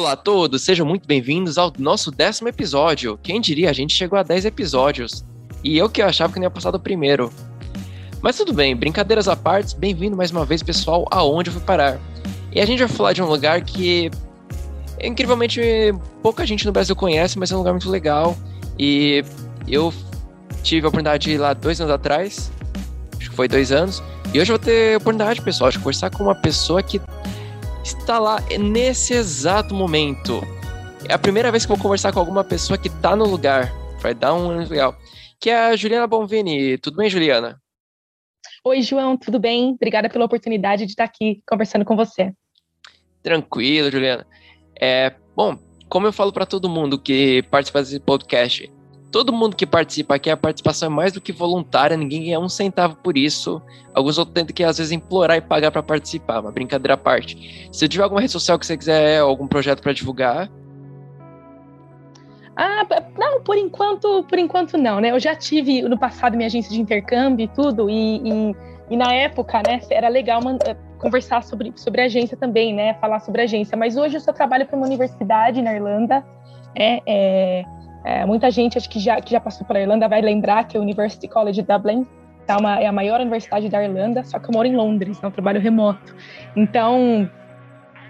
Olá a todos, sejam muito bem-vindos ao nosso décimo episódio. Quem diria, a gente chegou a 10 episódios. E eu que achava que não ia passar do primeiro. Mas tudo bem, brincadeiras à parte, bem-vindo mais uma vez, pessoal, aonde eu fui parar. E a gente vai falar de um lugar que incrivelmente pouca gente no Brasil conhece, mas é um lugar muito legal. E eu tive a oportunidade de ir lá dois anos atrás, acho que foi dois anos, e hoje eu vou ter a oportunidade, pessoal, de conversar com uma pessoa que está lá nesse exato momento. É a primeira vez que eu vou conversar com alguma pessoa que está no lugar. Vai dar um legal. Que é a Juliana Bonvini. Tudo bem, Juliana? Oi, João, tudo bem? Obrigada pela oportunidade de estar aqui conversando com você. Tranquilo, Juliana. É, bom, como eu falo para todo mundo que participa desse podcast, todo mundo que participa aqui, a participação é mais do que voluntária, ninguém ganha um centavo por isso. Alguns outros tentam que às vezes implorar e pagar para participar, uma brincadeira à parte. Se tiver alguma rede social que você quiser, algum projeto para divulgar. Ah, não, por enquanto, por enquanto não, né? Eu já tive no passado minha agência de intercâmbio e tudo, e, e, e na época, né, era legal eh, conversar sobre, sobre agência também, né? Falar sobre agência. Mas hoje eu só trabalho para uma universidade na Irlanda, é, é é, muita gente, acho que já, que já passou pela Irlanda, vai lembrar que a University College Dublin tá uma, é a maior universidade da Irlanda, só que eu moro em Londres, é um trabalho remoto. Então,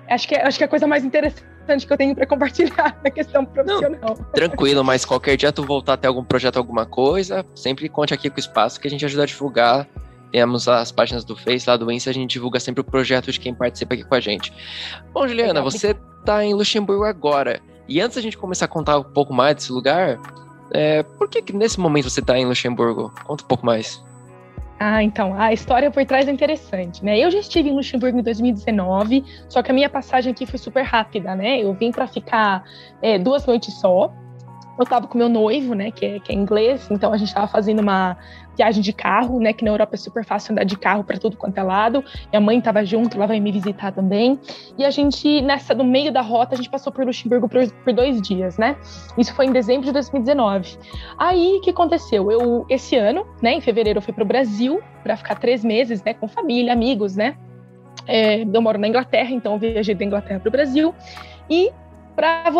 acho que, é, acho que é a coisa mais interessante que eu tenho para compartilhar na questão profissional. Não, tranquilo, mas qualquer dia tu voltar a ter algum projeto, alguma coisa, sempre conte aqui com o espaço que a gente ajuda a divulgar. Temos as páginas do Face, lá do Insta, a gente divulga sempre o projeto de quem participa aqui com a gente. Bom, Juliana, Legal, você está em Luxemburgo agora. E antes da gente começar a contar um pouco mais desse lugar, é, por que, que nesse momento você está em Luxemburgo? Conta um pouco mais. Ah, então, a história por trás é interessante, né? Eu já estive em Luxemburgo em 2019, só que a minha passagem aqui foi super rápida, né? Eu vim para ficar é, duas noites só, eu estava com meu noivo, né, que é, que é inglês, então a gente estava fazendo uma viagem de carro, né, que na Europa é super fácil andar de carro para tudo quanto é lado. Minha mãe estava junto, ela vai me visitar também. E a gente, nessa, no meio da rota, a gente passou por Luxemburgo por, por dois dias, né? Isso foi em dezembro de 2019. Aí, o que aconteceu? Eu, esse ano, né, em fevereiro, eu fui para o Brasil para ficar três meses, né, com família, amigos, né? É, eu moro na Inglaterra, então eu viajei da Inglaterra para o Brasil. E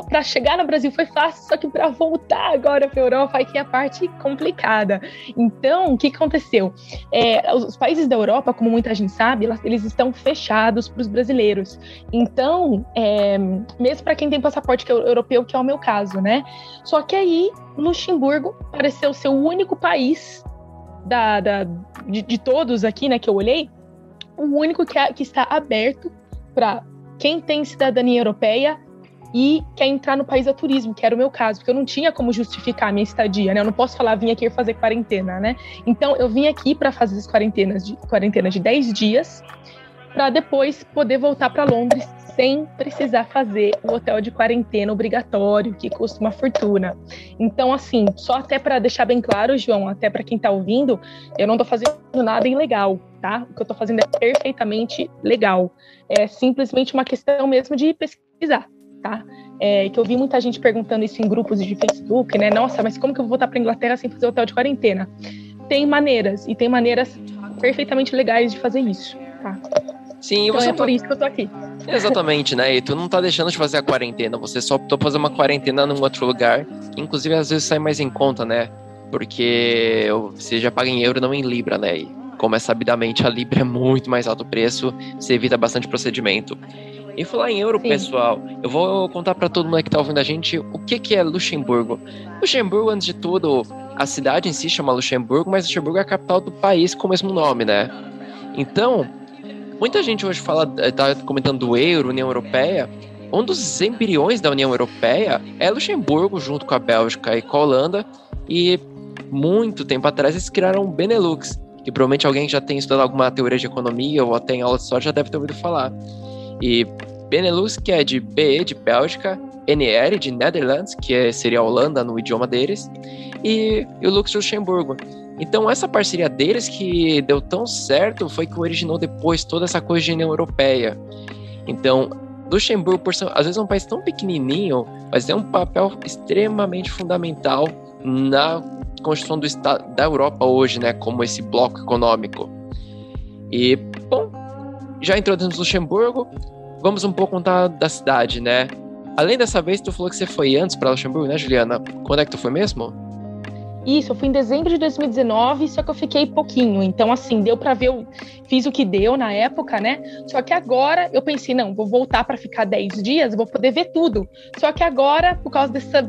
para chegar no Brasil foi fácil, só que para voltar agora para a Europa aí que é a parte complicada. Então, o que aconteceu? É, os países da Europa, como muita gente sabe, eles estão fechados para os brasileiros. Então, é, mesmo para quem tem passaporte é europeu, que é o meu caso, né? Só que aí, Luxemburgo pareceu ser o único país da, da de, de, todos aqui, né, que eu olhei, o único que, que está aberto para quem tem cidadania europeia e quer entrar no país a turismo, que era o meu caso, porque eu não tinha como justificar a minha estadia, né? Eu não posso falar, vim aqui fazer quarentena, né? Então, eu vim aqui para fazer as quarentenas de, quarentena de 10 dias, para depois poder voltar para Londres sem precisar fazer o hotel de quarentena obrigatório, que custa uma fortuna. Então, assim, só até para deixar bem claro, João, até para quem está ouvindo, eu não estou fazendo nada ilegal, tá? O que eu estou fazendo é perfeitamente legal. É simplesmente uma questão mesmo de pesquisar tá? É, que eu vi muita gente perguntando isso em grupos de Facebook, né? Nossa, mas como que eu vou voltar para Inglaterra sem fazer hotel de quarentena? Tem maneiras, e tem maneiras perfeitamente legais de fazer isso, tá? Sim, então você é por isso que eu tô aqui. Exatamente, né? E tu não tá deixando de fazer a quarentena, você só optou fazer uma quarentena num outro lugar, inclusive às vezes sai mais em conta, né? Porque você já paga em euro, não em libra, né? E como é sabidamente, a libra é muito mais alto preço, você evita bastante procedimento. E falar em euro, Sim. pessoal, eu vou contar para todo mundo que tá ouvindo a gente o que, que é Luxemburgo. Luxemburgo, antes de tudo, a cidade em si chama Luxemburgo, mas Luxemburgo é a capital do país com o mesmo nome, né? Então, muita gente hoje fala, tá comentando do euro, União Europeia. Um dos embriões da União Europeia é Luxemburgo, junto com a Bélgica e com a Holanda. E muito tempo atrás eles criaram o Benelux, que provavelmente alguém que já tem estudado alguma teoria de economia ou até em aula de história já deve ter ouvido falar. E Benelux, que é de BE de Bélgica, NR de Netherlands, que é, seria Holanda no idioma deles, e, e o Lux Luxemburgo. Então, essa parceria deles que deu tão certo foi que originou depois toda essa coisa de União Europeia. Então, Luxemburgo, por às vezes, é um país tão pequenininho, mas tem um papel extremamente fundamental na construção do estado da Europa hoje, né, como esse bloco econômico. E, já introduzimos Luxemburgo, vamos um pouco contar da cidade, né? além dessa vez, tu falou que você foi antes para Luxemburgo, né, Juliana? Quando é que tu foi mesmo? Isso, eu fui em dezembro de 2019, só que eu fiquei pouquinho. Então, assim, deu para ver, eu fiz o que deu na época, né? Só que agora eu pensei, não, vou voltar para ficar 10 dias, vou poder ver tudo. Só que agora, por causa dessa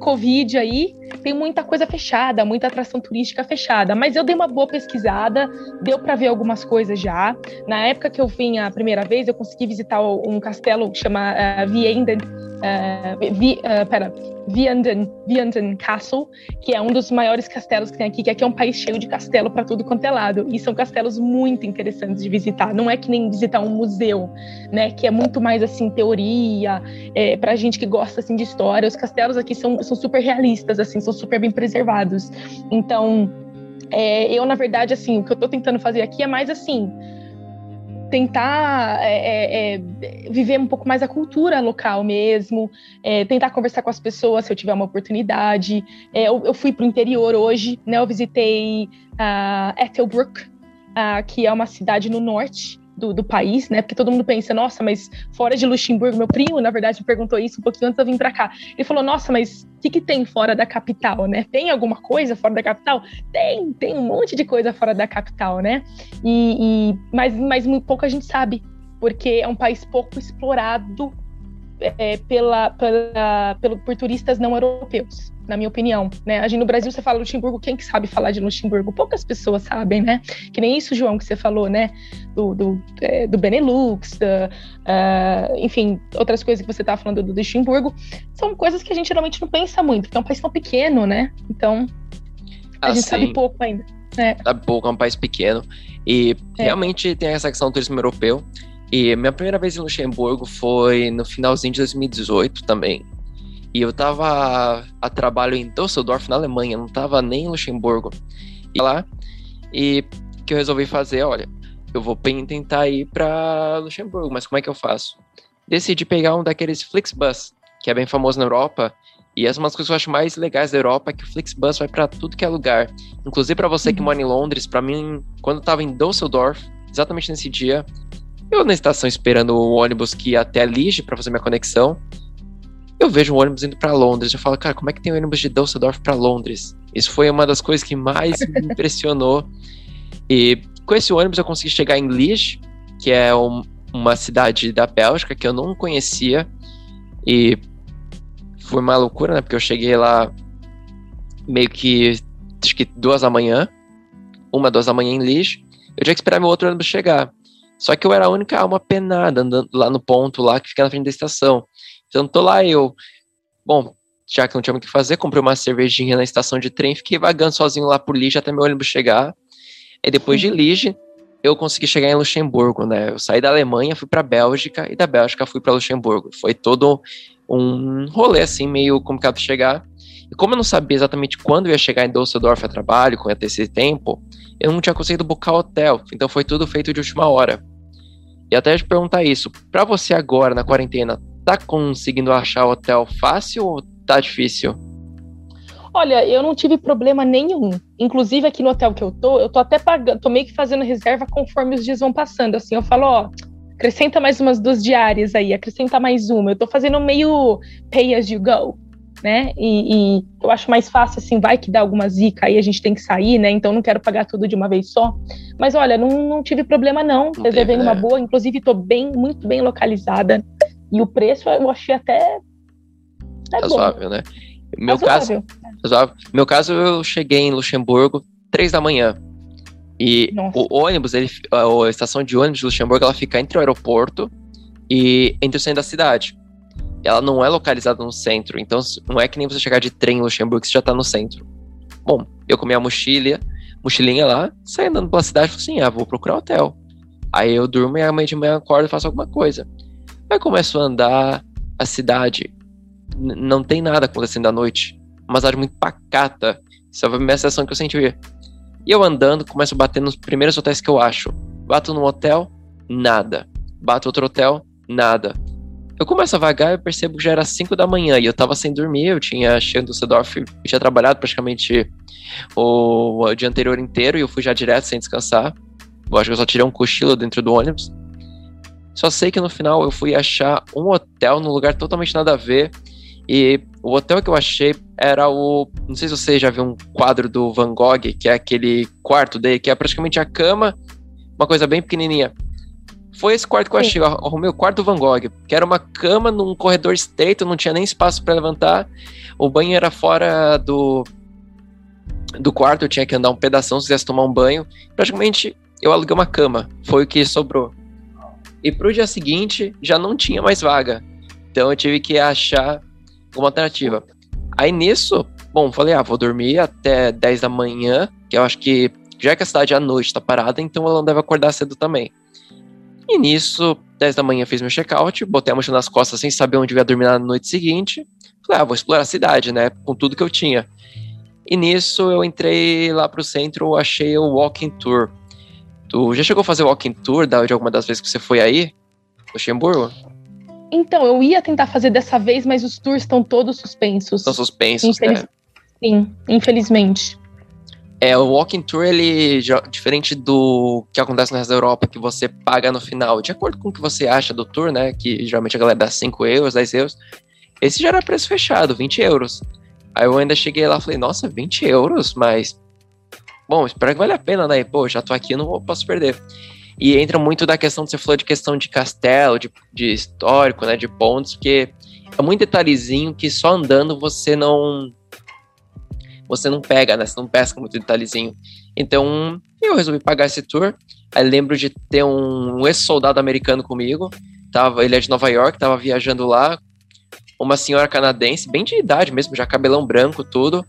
Covid aí, tem muita coisa fechada, muita atração turística fechada. Mas eu dei uma boa pesquisada, deu para ver algumas coisas já. Na época que eu vim a primeira vez, eu consegui visitar um castelo que chama uh, Vienden, uh, Vi, uh, pera, Vianden, Vianden Castle, que é um dos maiores castelos que tem aqui, que aqui é um país cheio de castelo para tudo quanto é lado. E são castelos muito interessantes de visitar. Não é que nem visitar um museu, né? Que é muito mais assim teoria, é, para gente que gosta assim de história. Os castelos aqui são, são super realistas, assim, são super bem preservados. Então, é, eu na verdade assim, o que eu estou tentando fazer aqui é mais assim tentar é, é, é, viver um pouco mais a cultura local mesmo, é, tentar conversar com as pessoas se eu tiver uma oportunidade. É, eu, eu, fui para o interior hoje, né? Eu visitei uh, Ethelbrook, uh, que é uma cidade no norte do, do, país, né? Porque todo mundo pensa, nossa, mas fora de Luxemburgo, meu primo, na verdade, me perguntou isso um pouquinho antes de eu vir para cá. Ele falou, nossa, mas o que, que tem fora da capital, né? Tem alguma coisa fora da capital? Tem, tem um monte de coisa fora da capital, né? E, e mas, mas muito pouco a gente sabe, porque é um país pouco explorado é, pela, pela, pelo, por turistas não europeus, na minha opinião. Né? A gente, no Brasil, você fala Luxemburgo, quem que sabe falar de Luxemburgo? Poucas pessoas sabem, né? Que nem isso, João, que você falou, né? Do, do, é, do Benelux, da, uh, enfim, outras coisas que você estava falando do, Luxemburgo. São coisas que a gente geralmente não pensa muito, porque é um país tão pequeno, né? Então, a gente sabe pouco ainda. É. Sabe pouco, é um país pequeno. E é. realmente tem essa questão do turismo europeu e minha primeira vez em Luxemburgo foi no finalzinho de 2018 também. E eu tava a trabalho em Düsseldorf, na Alemanha, não tava nem em Luxemburgo. E lá, e que eu resolvi fazer, olha, eu vou tentar ir para Luxemburgo, mas como é que eu faço? Decidi pegar um daqueles Flixbus, que é bem famoso na Europa, e essa é uma das coisas que eu acho mais legais da Europa, é que o Flixbus vai para tudo que é lugar. Inclusive para você que uhum. mora em Londres, para mim, quando eu tava em Düsseldorf, exatamente nesse dia, eu na estação esperando o ônibus que ia até Lige para fazer minha conexão. Eu vejo um ônibus indo para Londres. Eu falo, cara, como é que tem um ônibus de Düsseldorf para Londres? Isso foi uma das coisas que mais me impressionou. E com esse ônibus eu consegui chegar em Liege, que é um, uma cidade da Bélgica que eu não conhecia. E foi uma loucura, né? Porque eu cheguei lá meio que acho que duas da manhã, uma, duas da manhã em Liege. Eu tinha que esperar meu outro ônibus chegar. Só que eu era a única alma penada andando lá no ponto lá que fica na frente da estação. Então tô lá eu, bom, já que não tinha muito o que fazer, comprei uma cervejinha na estação de trem, fiquei vagando sozinho lá por Lige até meu ônibus chegar. E depois de Lige, eu consegui chegar em Luxemburgo, né? Eu saí da Alemanha, fui para Bélgica e da Bélgica fui para Luxemburgo. Foi todo um rolê assim meio complicado de chegar. E como eu não sabia exatamente quando eu ia chegar em Düsseldorf a trabalho, com ter esse tempo, eu não tinha conseguido buscar hotel. Então foi tudo feito de última hora. E até te perguntar isso, para você agora na quarentena, tá conseguindo achar hotel fácil ou tá difícil? Olha, eu não tive problema nenhum. Inclusive aqui no hotel que eu tô, eu tô até pagando, tô meio que fazendo reserva conforme os dias vão passando. Assim, eu falo, ó, acrescenta mais umas duas diárias aí, acrescenta mais uma. Eu tô fazendo meio pay as you go né? E, e, eu acho mais fácil assim, vai que dá alguma zica aí, a gente tem que sair, né? Então não quero pagar tudo de uma vez só. Mas olha, não, não tive problema não. Reservei numa né? boa, inclusive estou bem, muito bem localizada. E o preço eu achei até. É razoável, bom. né? Meu razoável. caso, razoável. meu caso, eu cheguei em Luxemburgo três da manhã. E Nossa. o ônibus, ele, a estação de ônibus de Luxemburgo, ela fica entre o aeroporto e entre o centro da cidade ela não é localizada no centro, então não é que nem você chegar de trem em Luxemburgo que você já tá no centro. Bom, eu comi a mochila, mochilinha lá, saí andando pela cidade e falei assim, ah, vou procurar hotel. Aí eu durmo e amanhã de manhã acordo e faço alguma coisa. Aí começo a andar a cidade, não tem nada acontecendo à noite. Uma cidade muito pacata. Essa foi a minha sensação que eu senti. E eu andando, começo a bater nos primeiros hotéis que eu acho. Bato num hotel, nada. Bato outro hotel, nada. Eu começo a vagar e percebo que já era 5 da manhã e eu tava sem dormir, eu tinha chegado do Düsseldorf, eu tinha trabalhado praticamente o, o, dia anterior inteiro e eu fui já direto sem descansar. Eu acho que eu só tirei um cochilo dentro do ônibus. Só sei que no final eu fui achar um hotel num lugar totalmente nada a ver. E o hotel que eu achei era o. Não sei se você já viu um quadro do Van Gogh, que é aquele quarto dele, que é praticamente a cama, uma coisa bem pequenininha. Foi esse quarto que eu achei. Eu arrumei o quarto do Van Gogh, que era uma cama num corredor estreito, não tinha nem espaço para levantar. O banho era fora do, do quarto, eu tinha que andar um pedaço se quisesse tomar um banho. Praticamente eu aluguei uma cama, foi o que sobrou. E pro dia seguinte já não tinha mais vaga. Então eu tive que achar uma alternativa. Aí nisso, bom, falei, ah, vou dormir até 10 da manhã, que eu acho que já que a cidade à noite tá parada, então ela não deve acordar cedo também. E nisso, 10 da manhã fiz meu check-out, botei a mochila nas costas sem saber onde eu ia dormir na noite seguinte. Falei, ah, vou explorar a cidade, né? Com tudo que eu tinha. E nisso eu entrei lá pro centro, achei o Walking Tour. Tu já chegou a fazer o Walking Tour de alguma das vezes que você foi aí? Luxemburgo? Então, eu ia tentar fazer dessa vez, mas os tours estão todos suspensos. Estão suspensos, Infeliz... né? Sim, infelizmente. É, o Walking Tour, ele, diferente do que acontece no resto da Europa, que você paga no final, de acordo com o que você acha do tour, né, que geralmente a galera dá 5 euros, 10 euros, esse já era preço fechado, 20 euros. Aí eu ainda cheguei lá e falei, nossa, 20 euros, mas... Bom, espero que vale a pena, né? Pô, já tô aqui, não posso perder. E entra muito da questão, você falou de questão de castelo, de, de histórico, né, de pontos, porque é muito detalhezinho que só andando você não você não pega, né? Você não pesca muito detalhezinho. Então, eu resolvi pagar esse tour. Aí lembro de ter um, um ex-soldado americano comigo. Tava, ele é de Nova York, tava viajando lá. Uma senhora canadense, bem de idade mesmo, já cabelão branco, tudo.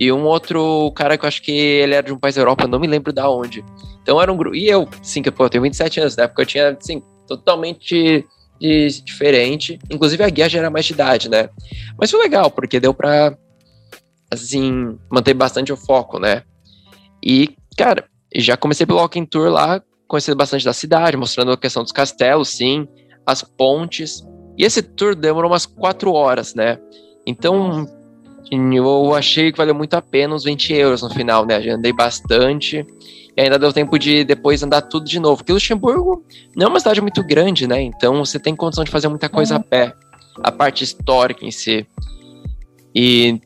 E um outro cara que eu acho que ele era de um país da Europa, não me lembro da onde. Então era um grupo. E eu, sim, que pô, eu tenho 27 anos, na época eu tinha, assim, totalmente diferente. Inclusive a guia já era mais de idade, né? Mas foi legal, porque deu pra assim, manter bastante o foco, né? E, cara, já comecei pelo Walking Tour lá, conhecendo bastante da cidade, mostrando a questão dos castelos, sim, as pontes. E esse tour demorou umas quatro horas, né? Então, eu achei que valeu muito a pena os 20 euros no final, né? Já andei bastante. E ainda deu tempo de depois andar tudo de novo. Porque Luxemburgo não é uma cidade muito grande, né? Então você tem condição de fazer muita coisa uhum. a pé. A parte histórica em si. E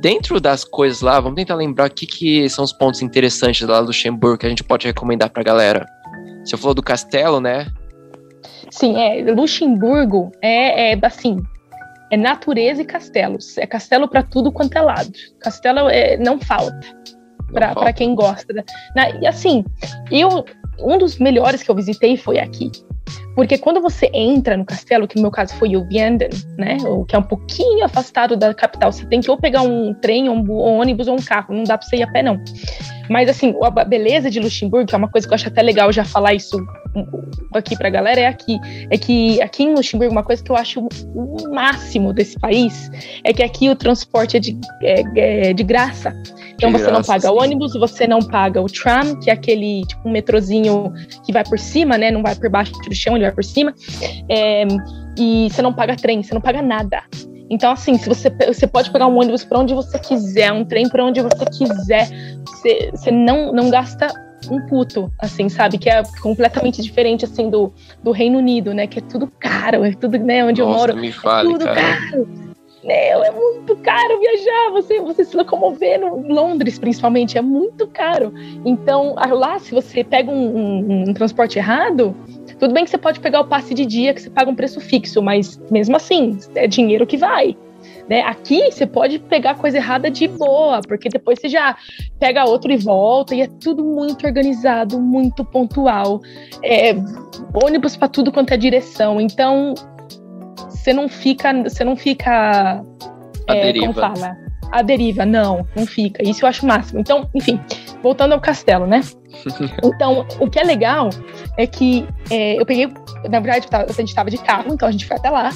dentro das coisas lá, vamos tentar lembrar o que, que são os pontos interessantes lá do Luxemburgo que a gente pode recomendar pra galera. Você falou do castelo, né? Sim, é. Luxemburgo é, é assim, é natureza e castelos. É castelo para tudo quanto é lado. Castelo é, não falta para quem gosta. Na, e assim, eu um dos melhores que eu visitei foi aqui. Porque quando você entra no castelo, que no meu caso foi o Vianden, né, o que é um pouquinho afastado da capital, você tem que ou pegar um trem, um ônibus ou um carro, não dá para você ir a pé não. Mas assim, a beleza de Luxemburgo, que é uma coisa que eu acho até legal já falar isso aqui pra galera, é aqui, é que aqui em Luxemburgo uma coisa que eu acho o máximo desse país é que aqui o transporte é de, é, é de graça. Então você não paga o ônibus, você não paga o tram, que é aquele tipo um metrozinho que vai por cima, né? Não vai por baixo do chão, ele vai por cima. É, e você não paga trem, você não paga nada. Então, assim, se você, você pode pegar um ônibus para onde você quiser, um trem para onde você quiser, você, você não, não gasta um puto, assim, sabe? Que é completamente diferente, assim, do, do Reino Unido, né? Que é tudo caro, é tudo, né? Onde Nossa, eu moro, me fale, é tudo cara. caro. Meu, é muito caro viajar. Você, você se locomover no Londres, principalmente, é muito caro. Então, lá, se você pega um, um, um, transporte errado, tudo bem que você pode pegar o passe de dia, que você paga um preço fixo, mas mesmo assim, é dinheiro que vai. Né? Aqui você pode pegar coisa errada de boa, porque depois você já pega outro e volta, e é tudo muito organizado, muito pontual. É, ônibus para tudo quanto é direção. Então, você não fica, você não fica, a é, deriva. como fala, a deriva, não, não fica. Isso eu acho o máximo. Então, enfim, voltando ao castelo, né? então, o que é legal é que é, eu peguei, na verdade, a gente estava de carro, então a gente foi até lá.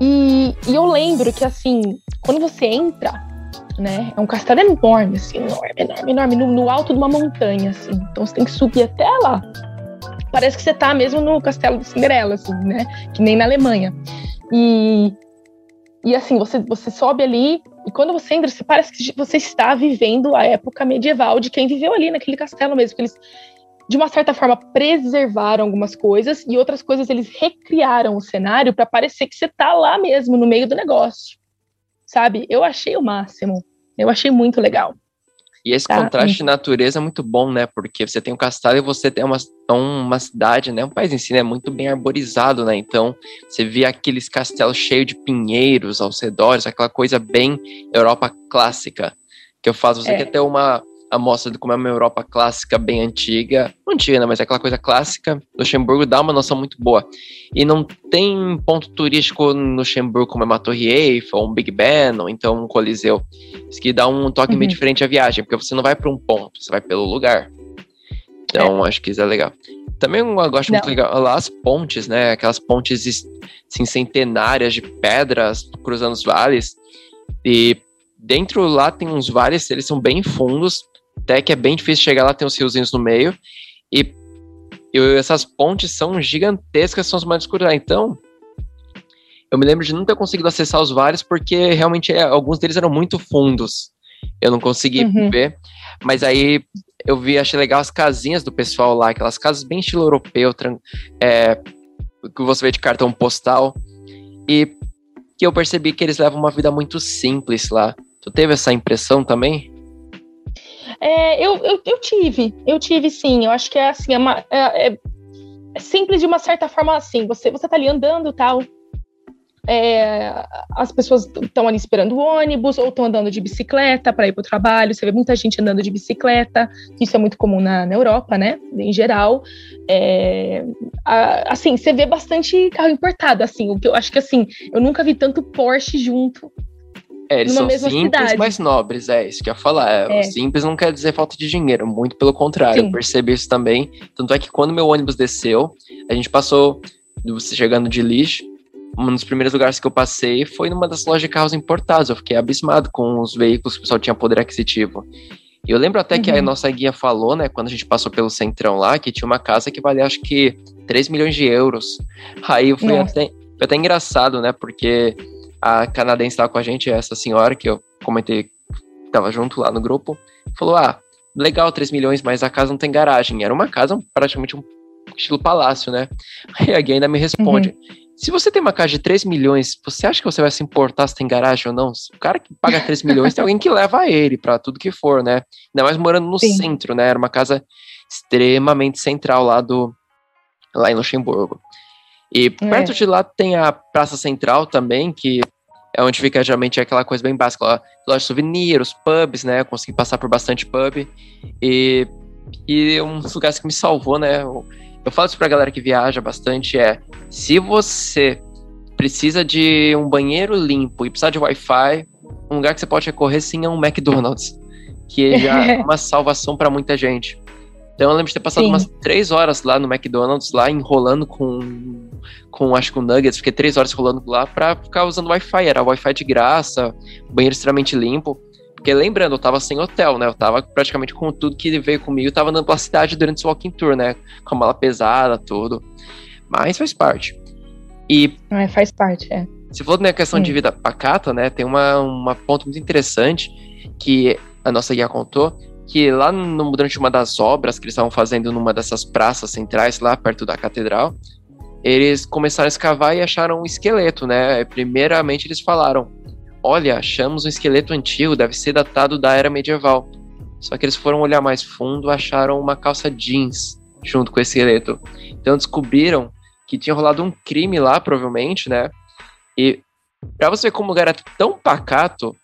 E, e eu lembro que, assim, quando você entra, né? É um castelo enorme, assim, enorme, enorme, enorme, no, no, alto de uma montanha, assim. Então você tem que subir até lá parece que você tá mesmo no castelo de Cinderela, assim, né? Que nem na Alemanha. E, e assim, você, você sobe ali, e quando você entra, você parece que você está vivendo a época medieval de quem viveu ali naquele castelo mesmo. Eles de uma certa forma, preservaram algumas coisas e outras coisas eles recriaram o cenário para parecer que você tá lá mesmo, no meio do negócio. Sabe? Eu achei o máximo. Eu achei muito legal. E esse tá? contraste de natureza é muito bom, né? Porque você tem um castelo e você tem uma, uma cidade, né? Um país em si, né? Muito bem arborizado, né? Então, você vê aqueles castelos cheios de pinheiros aos redores, aquela coisa bem Europa clássica. Que eu faço, você é. quer ter uma, a mostra de como é uma Europa clássica bem antiga. Não antiga, né, mas é aquela coisa clássica. Luxemburgo dá uma noção muito boa. E não tem ponto turístico no Luxemburgo como é uma Torre Eiffel, um Big Ben, ou então um Coliseu. Isso que dá um toque uhum. meio diferente à viagem, porque você não vai para um ponto, você vai pelo lugar. Então, é. acho que isso é legal. Também eu gosto não. muito legal lá as pontes, né? Aquelas pontes assim, centenárias de pedras cruzando os vales. E dentro lá tem uns vales, eles são bem fundos, até que é bem difícil chegar lá, tem os riozinhos no meio. E, e essas pontes são gigantescas, são as mais escuras. Então, eu me lembro de não ter conseguido acessar os vales, porque realmente é, alguns deles eram muito fundos. Eu não consegui uhum. ver. Mas aí eu vi, achei legal as casinhas do pessoal lá, aquelas casas bem estilo europeu, é, que você vê de cartão postal. E que eu percebi que eles levam uma vida muito simples lá. Tu teve essa impressão também? É, eu, eu, eu, tive, eu tive sim. Eu acho que é assim, é, uma, é, é, é simples de uma certa forma assim. Você, você tá ali andando tal. É, as pessoas estão ali esperando o ônibus ou estão andando de bicicleta para ir para o trabalho. Você vê muita gente andando de bicicleta, isso é muito comum na, na Europa, né? Em geral, é, a, assim, você vê bastante carro importado. Assim, o que eu acho que assim, eu nunca vi tanto Porsche junto é, eles são simples, cidade. mas nobres, é isso que eu ia falar. É, é. Simples não quer dizer falta de dinheiro, muito pelo contrário, Sim. eu percebi isso também. Tanto é que quando meu ônibus desceu, a gente passou, chegando de lixo, um dos primeiros lugares que eu passei foi numa das lojas de carros importados. Eu fiquei abismado com os veículos que o pessoal tinha poder aquisitivo. E eu lembro até uhum. que a uhum. nossa guia falou, né, quando a gente passou pelo centrão lá, que tinha uma casa que valia acho que 3 milhões de euros. Aí eu fui até, foi até engraçado, né, porque a canadense estava com a gente, essa senhora que eu comentei, estava junto lá no grupo, falou: Ah, legal, 3 milhões, mas a casa não tem garagem. Era uma casa praticamente um estilo palácio, né? Aí a Gui ainda me responde: uhum. Se você tem uma casa de 3 milhões, você acha que você vai se importar se tem garagem ou não? O cara que paga 3 milhões tem alguém que leva ele para tudo que for, né? Ainda mais morando no Sim. centro, né? Era uma casa extremamente central lá do lá em Luxemburgo. E é. perto de lá tem a Praça Central também, que é onde fica geralmente aquela coisa bem básica, lá, loja de souvenir, os pubs, né? Eu consegui passar por bastante pub. E, e um dos lugares que me salvou, né? Eu, eu falo isso pra galera que viaja bastante, é se você precisa de um banheiro limpo e precisa de Wi-Fi, um lugar que você pode recorrer sim é um McDonald's, que já é uma salvação para muita gente. Então eu lembro de ter passado Sim. umas três horas lá no McDonald's, lá enrolando com, com acho que o Nuggets, fiquei três horas rolando lá pra ficar usando Wi-Fi. Era Wi-Fi de graça, banheiro extremamente limpo. Porque lembrando, eu tava sem hotel, né? Eu tava praticamente com tudo que veio comigo, eu tava andando pela cidade durante o walking tour, né? Com a mala pesada, tudo. Mas faz parte. E. É, faz parte, é. Se for na questão de vida pacata, né? Tem uma, uma ponto muito interessante que a nossa guia contou, que lá no, durante uma das obras que eles estavam fazendo numa dessas praças centrais, lá perto da catedral, eles começaram a escavar e acharam um esqueleto, né? Primeiramente eles falaram: Olha, achamos um esqueleto antigo, deve ser datado da era medieval. Só que eles foram olhar mais fundo, acharam uma calça jeans junto com o esqueleto. Então descobriram que tinha rolado um crime lá, provavelmente, né? E para você ver como o lugar era tão pacato,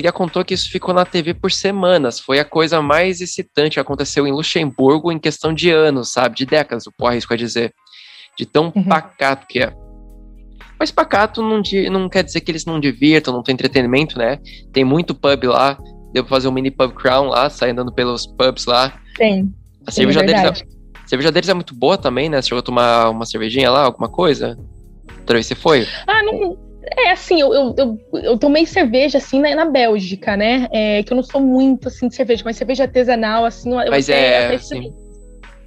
guia contou que isso ficou na TV por semanas. Foi a coisa mais excitante que aconteceu em Luxemburgo em questão de anos, sabe? De décadas, o arrisco a dizer. De tão uhum. pacato que é. Mas pacato não, não quer dizer que eles não divirtam, não tem entretenimento, né? Tem muito pub lá. Deu pra fazer um mini pub crown lá, sair andando pelos pubs lá. Tem. A cerveja, deles é, a cerveja deles é muito boa também, né? Você chegou a tomar uma cervejinha lá, alguma coisa? Outra vez você foi? Ah, não, é, assim, eu, eu, eu, eu, tomei cerveja, assim, na, na Bélgica, né? É, que eu não sou muito, assim, de cerveja, mas cerveja artesanal, assim... Mas é, sim.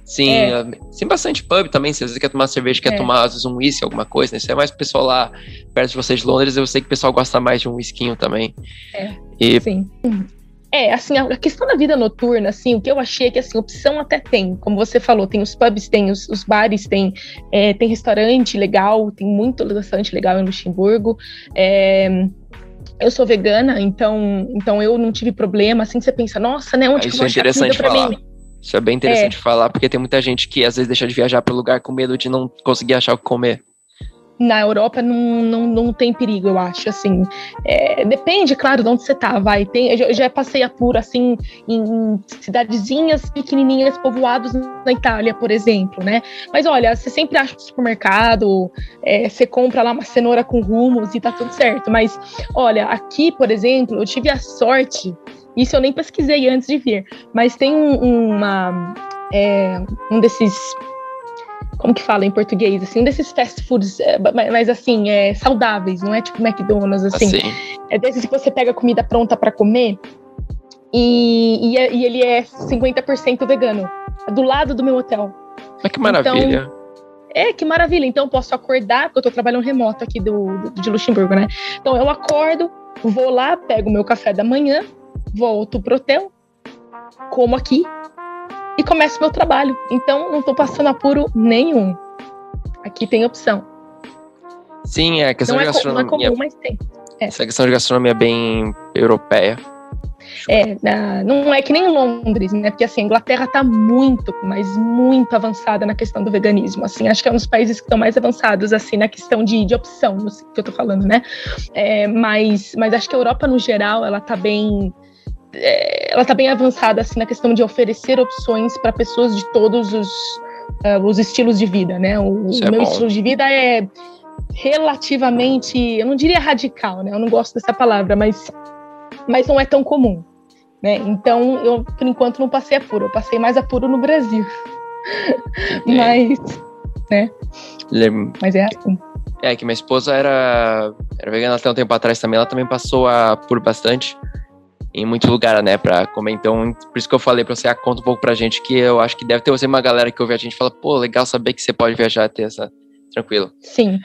Sim, é. tem bastante pub também, se você quer tomar cerveja, quer é. tomar, às vezes, um whisky, alguma coisa, né? Isso é mais pro pessoal lá, perto de vocês de Londres, eu sei que o pessoal gosta mais de um whiskinho também. É, e... sim. É, assim, a questão da vida noturna, assim, o que eu achei é que, assim, opção até tem, como você falou, tem os pubs, tem os, os bares, tem, é, tem restaurante legal, tem muito restaurante legal em Luxemburgo, é, eu sou vegana, então, então eu não tive problema, assim, você pensa, nossa, né, onde Ah, que isso eu é vou achar interessante falar. mim? Isso é bem interessante falar, porque tem muita gente que às vezes deixa de viajar para o lugar com medo de não conseguir achar o que comer. Na Europa não, não, não tem perigo, eu acho, assim. É, depende, claro, de onde você tá, vai. Tem, eu já- passei apuro, assim, em cidadezinhas pequenininhas, povoados na Itália, por exemplo, né? Mas olha, você sempre acha no supermercado, é, você compra lá uma cenoura com rumos e tá tudo certo. Mas, olha, aqui, por exemplo, eu tive a sorte, isso eu nem pesquisei antes de vir, mas tem um, uma, é, um desses como que fala em português, assim, um desses fast foods, é, mas, assim, é, saudáveis, não é tipo McDonald's, assim. Assim, É desses que você pega comida pronta pra comer e, e, é- e ele é 50% vegano. Do lado do meu hotel. mas que maravilha. É, que maravilha. Então eu posso acordar, porque eu tô trabalhando remoto aqui do, do- de Luxemburgo, né? Então eu acordo, vou lá, pego o meu café da manhã, volto pro hotel, como aqui e começo meu trabalho. Então não tô passando apuro nenhum. Aqui tem opção. Sim, é a questão Não de é, co- não é gastronomia. comum, mas tem. Essa questão de gastronomia é bem europeia. É, não é que nem Londres, né? Porque assim, a Inglaterra está muito, mas muito avançada na questão do veganismo. Assim, acho que é um dos países que estão mais avançados assim na questão de, de opção, não sei o que eu tô falando, né? É, mas, mas acho que a Europa no geral ela tá bem é, ela tá bem avançada assim na questão de oferecer opções para pessoas de todos os, ah, os estilos de vida, né? O, o é meu bom. estilo de vida é relativamente, eu não diria radical, né? Eu não gosto dessa palavra, mas mas não é tão comum. Né? Então, eu, por enquanto, não passei apuro. Eu passei mais apuro no Brasil. Mas, Lem- mas é assim. É, que minha esposa era, era vegana até um tempo atrás também. Ela também passou a, por bastante em muito lugar, né, pra comer. Então, por isso que eu falei pra você, ah, conta um pouco pra gente, que eu acho que deve ter você uma galera que ouve a gente e fala, pô, legal saber que você pode viajar e ter essa. Tranquilo, Sim.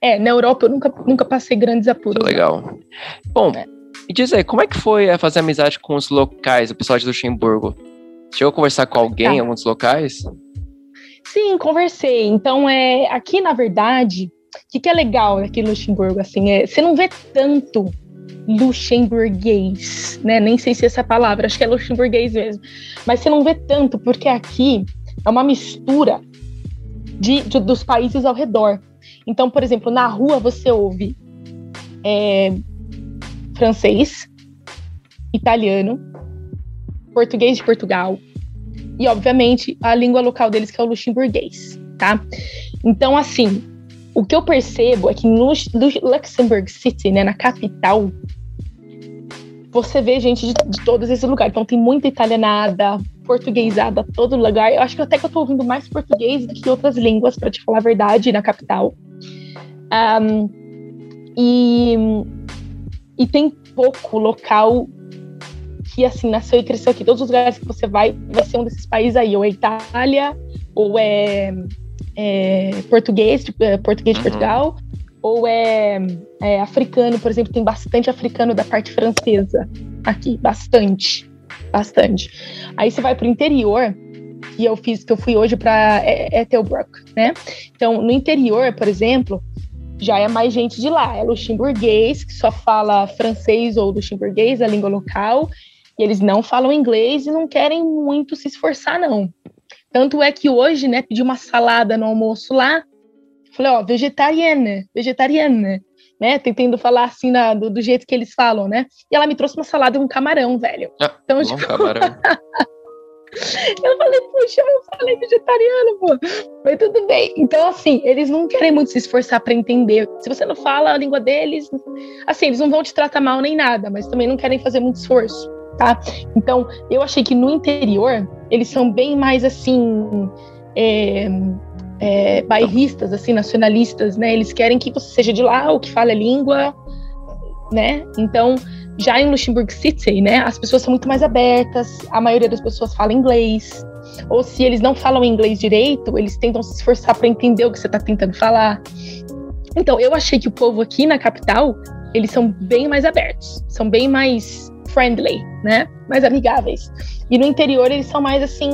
É, na Europa eu nunca, nunca passei grandes apuros. tá legal. Bom, É. me diz aí, como é que foi fazer amizade com os locais, o pessoal de Luxemburgo? Chegou a conversar com alguém em Tá. alguns locais? Sim, conversei. Então, é, aqui, na verdade, o que, que é legal aqui em Luxemburgo? Assim, é, você não vê tanto luxemburguês, né? Nem sei se é essa palavra, acho que é luxemburguês mesmo. Mas você não vê tanto, porque aqui é uma mistura de, de- dos países ao redor. Então, por exemplo, na rua você ouve é, francês, italiano, português de Portugal, e, obviamente, a língua local deles, que é o luxemburguês, tá? Então, assim, o que eu percebo é que no Lux- Lux- Luxembourg City, né, na capital, você vê gente de, de todos esses lugares. Então, tem muita italianada, portuguesada, todo lugar. Eu acho que até que eu tô ouvindo mais português do que outras línguas, para te falar a verdade, na capital. Ahm, e, e tem pouco local que assim nasceu e cresceu aqui. Todos os lugares que você vai, vai ser um desses países aí, ou é Itália, ou é, é português, tipo, é português de Uhum. Portugal, ou é, é africano, por exemplo, tem bastante africano da parte francesa aqui, bastante, bastante. Aí você vai pro interior, que eu fiz, que eu fui hoje para Ethelbruck, né? Então, no interior, por exemplo, já é mais gente de lá. É luxemburguês, que só fala francês ou luxemburguês, a língua local, e eles não falam inglês e não querem muito se esforçar, não. Tanto é que hoje, né, pedi uma salada no almoço lá, falei, ó, vegetariana, vegetariana, né, tentando falar assim na- do, do jeito que eles falam, né, e ela me trouxe uma salada com camarão, velho. Ah, Então, bom, tipo, camarão. eu falei, puxa, eu falei vegetariano, pô. Mas tudo bem. Então, assim, eles não querem muito se esforçar para entender. Se você não fala a língua deles, assim, eles não vão te tratar mal nem nada, mas também não querem fazer muito esforço, tá? Então, eu achei que no interior, eles são bem mais, assim, é, é, bairristas, assim, nacionalistas, né? Eles querem que você seja de lá, ou que fale a língua, né? Então, já em Luxembourg City, né, as pessoas são muito mais abertas, a maioria das pessoas fala inglês, ou se eles não falam inglês direito, eles tentam se esforçar para entender o que você está tentando falar. Então, eu achei que o povo aqui na capital, eles são bem mais abertos, são bem mais friendly, né? Mais amigáveis. E no interior eles são mais assim,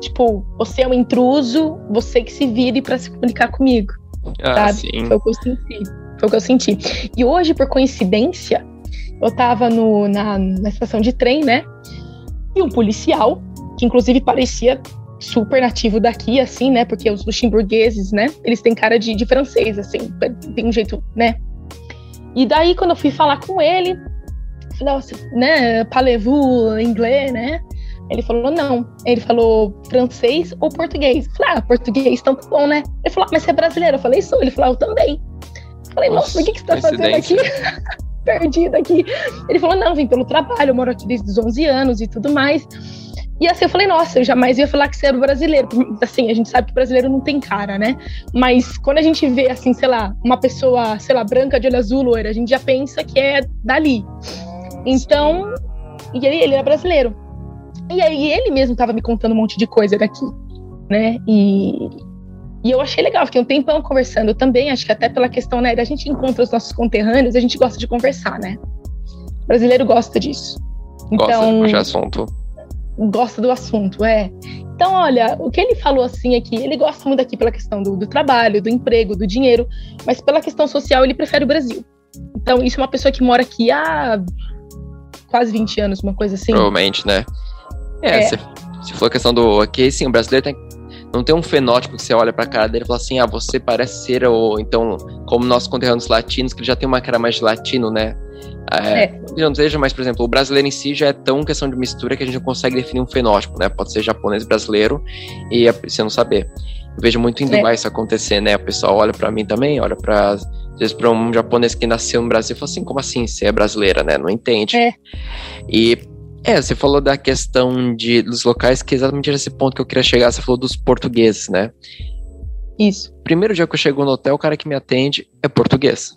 tipo, você é um intruso, você que se vire para se comunicar comigo. Ah, sabe? Sim. Foi o que eu senti. Foi o que eu senti. E hoje, por coincidência, eu tava no, na, na estação de trem, né? E um policial, que inclusive parecia super nativo daqui, assim, né? Porque os luxemburgueses, né? Eles têm cara de, de francês, assim, tem um jeito, né? E daí, quando eu fui falar com ele, nossa, né? Parlez-vous inglês, né? Ele falou, não. Ele falou francês ou português. Eu falei, ah, português, então tá bom, né? Ele falou, ah, mas você é brasileiro? Eu falei, sou. Ele falou, ah, eu também. Eu falei, nossa, o que, que você tá fazendo aqui? Perdida aqui. Ele falou, não, vim pelo trabalho, eu moro aqui desde os 11 anos e tudo mais. E assim eu falei, nossa, eu jamais ia falar que você era brasileiro. Assim, a gente sabe que brasileiro não tem cara, né? Mas quando a gente vê, assim, sei lá, uma pessoa, sei lá, branca de olho azul, loira, a gente já pensa que é dali. Então, e ele, ele era brasileiro. E aí ele mesmo estava me contando um monte de coisa daqui, né? E, e eu achei legal, fiquei um tempão conversando também, acho que até pela questão, né, da gente encontra os nossos conterrâneos, a gente gosta de conversar, né? O brasileiro gosta disso. Então, gosta de assunto. Gosta do assunto, é. Então, olha, o que ele falou assim é que ele gosta muito aqui pela questão do, do trabalho, do emprego, do dinheiro, mas pela questão social ele prefere o Brasil. Então, isso é uma pessoa que mora aqui há quase 20 anos, uma coisa assim. Provavelmente, né? É, é. Se, se for a questão do. Aqui, sim, o brasileiro tem, não tem um fenótipo que você olha pra cara dele e fala assim, ah, você parece ser, ou então, como nossos conterrâneos latinos, que já tem uma cara mais de latino, né? É, é. Não seja, mas, por exemplo, o brasileiro em si já é tão questão de mistura que a gente não consegue definir um fenótipo, né? Pode ser japonês brasileiro e você não saber. Eu vejo muito em Dubai é. isso acontecer, né? O pessoal olha para mim também, olha para às vezes para um japonês que nasceu no Brasil e fala assim, como assim você é brasileira, né? Não entende. É. E é, você falou da questão de, dos locais, que é exatamente nesse ponto que eu queria chegar. Você falou dos portugueses, né? Isso. Primeiro dia que eu chego no hotel, o cara que me atende é português.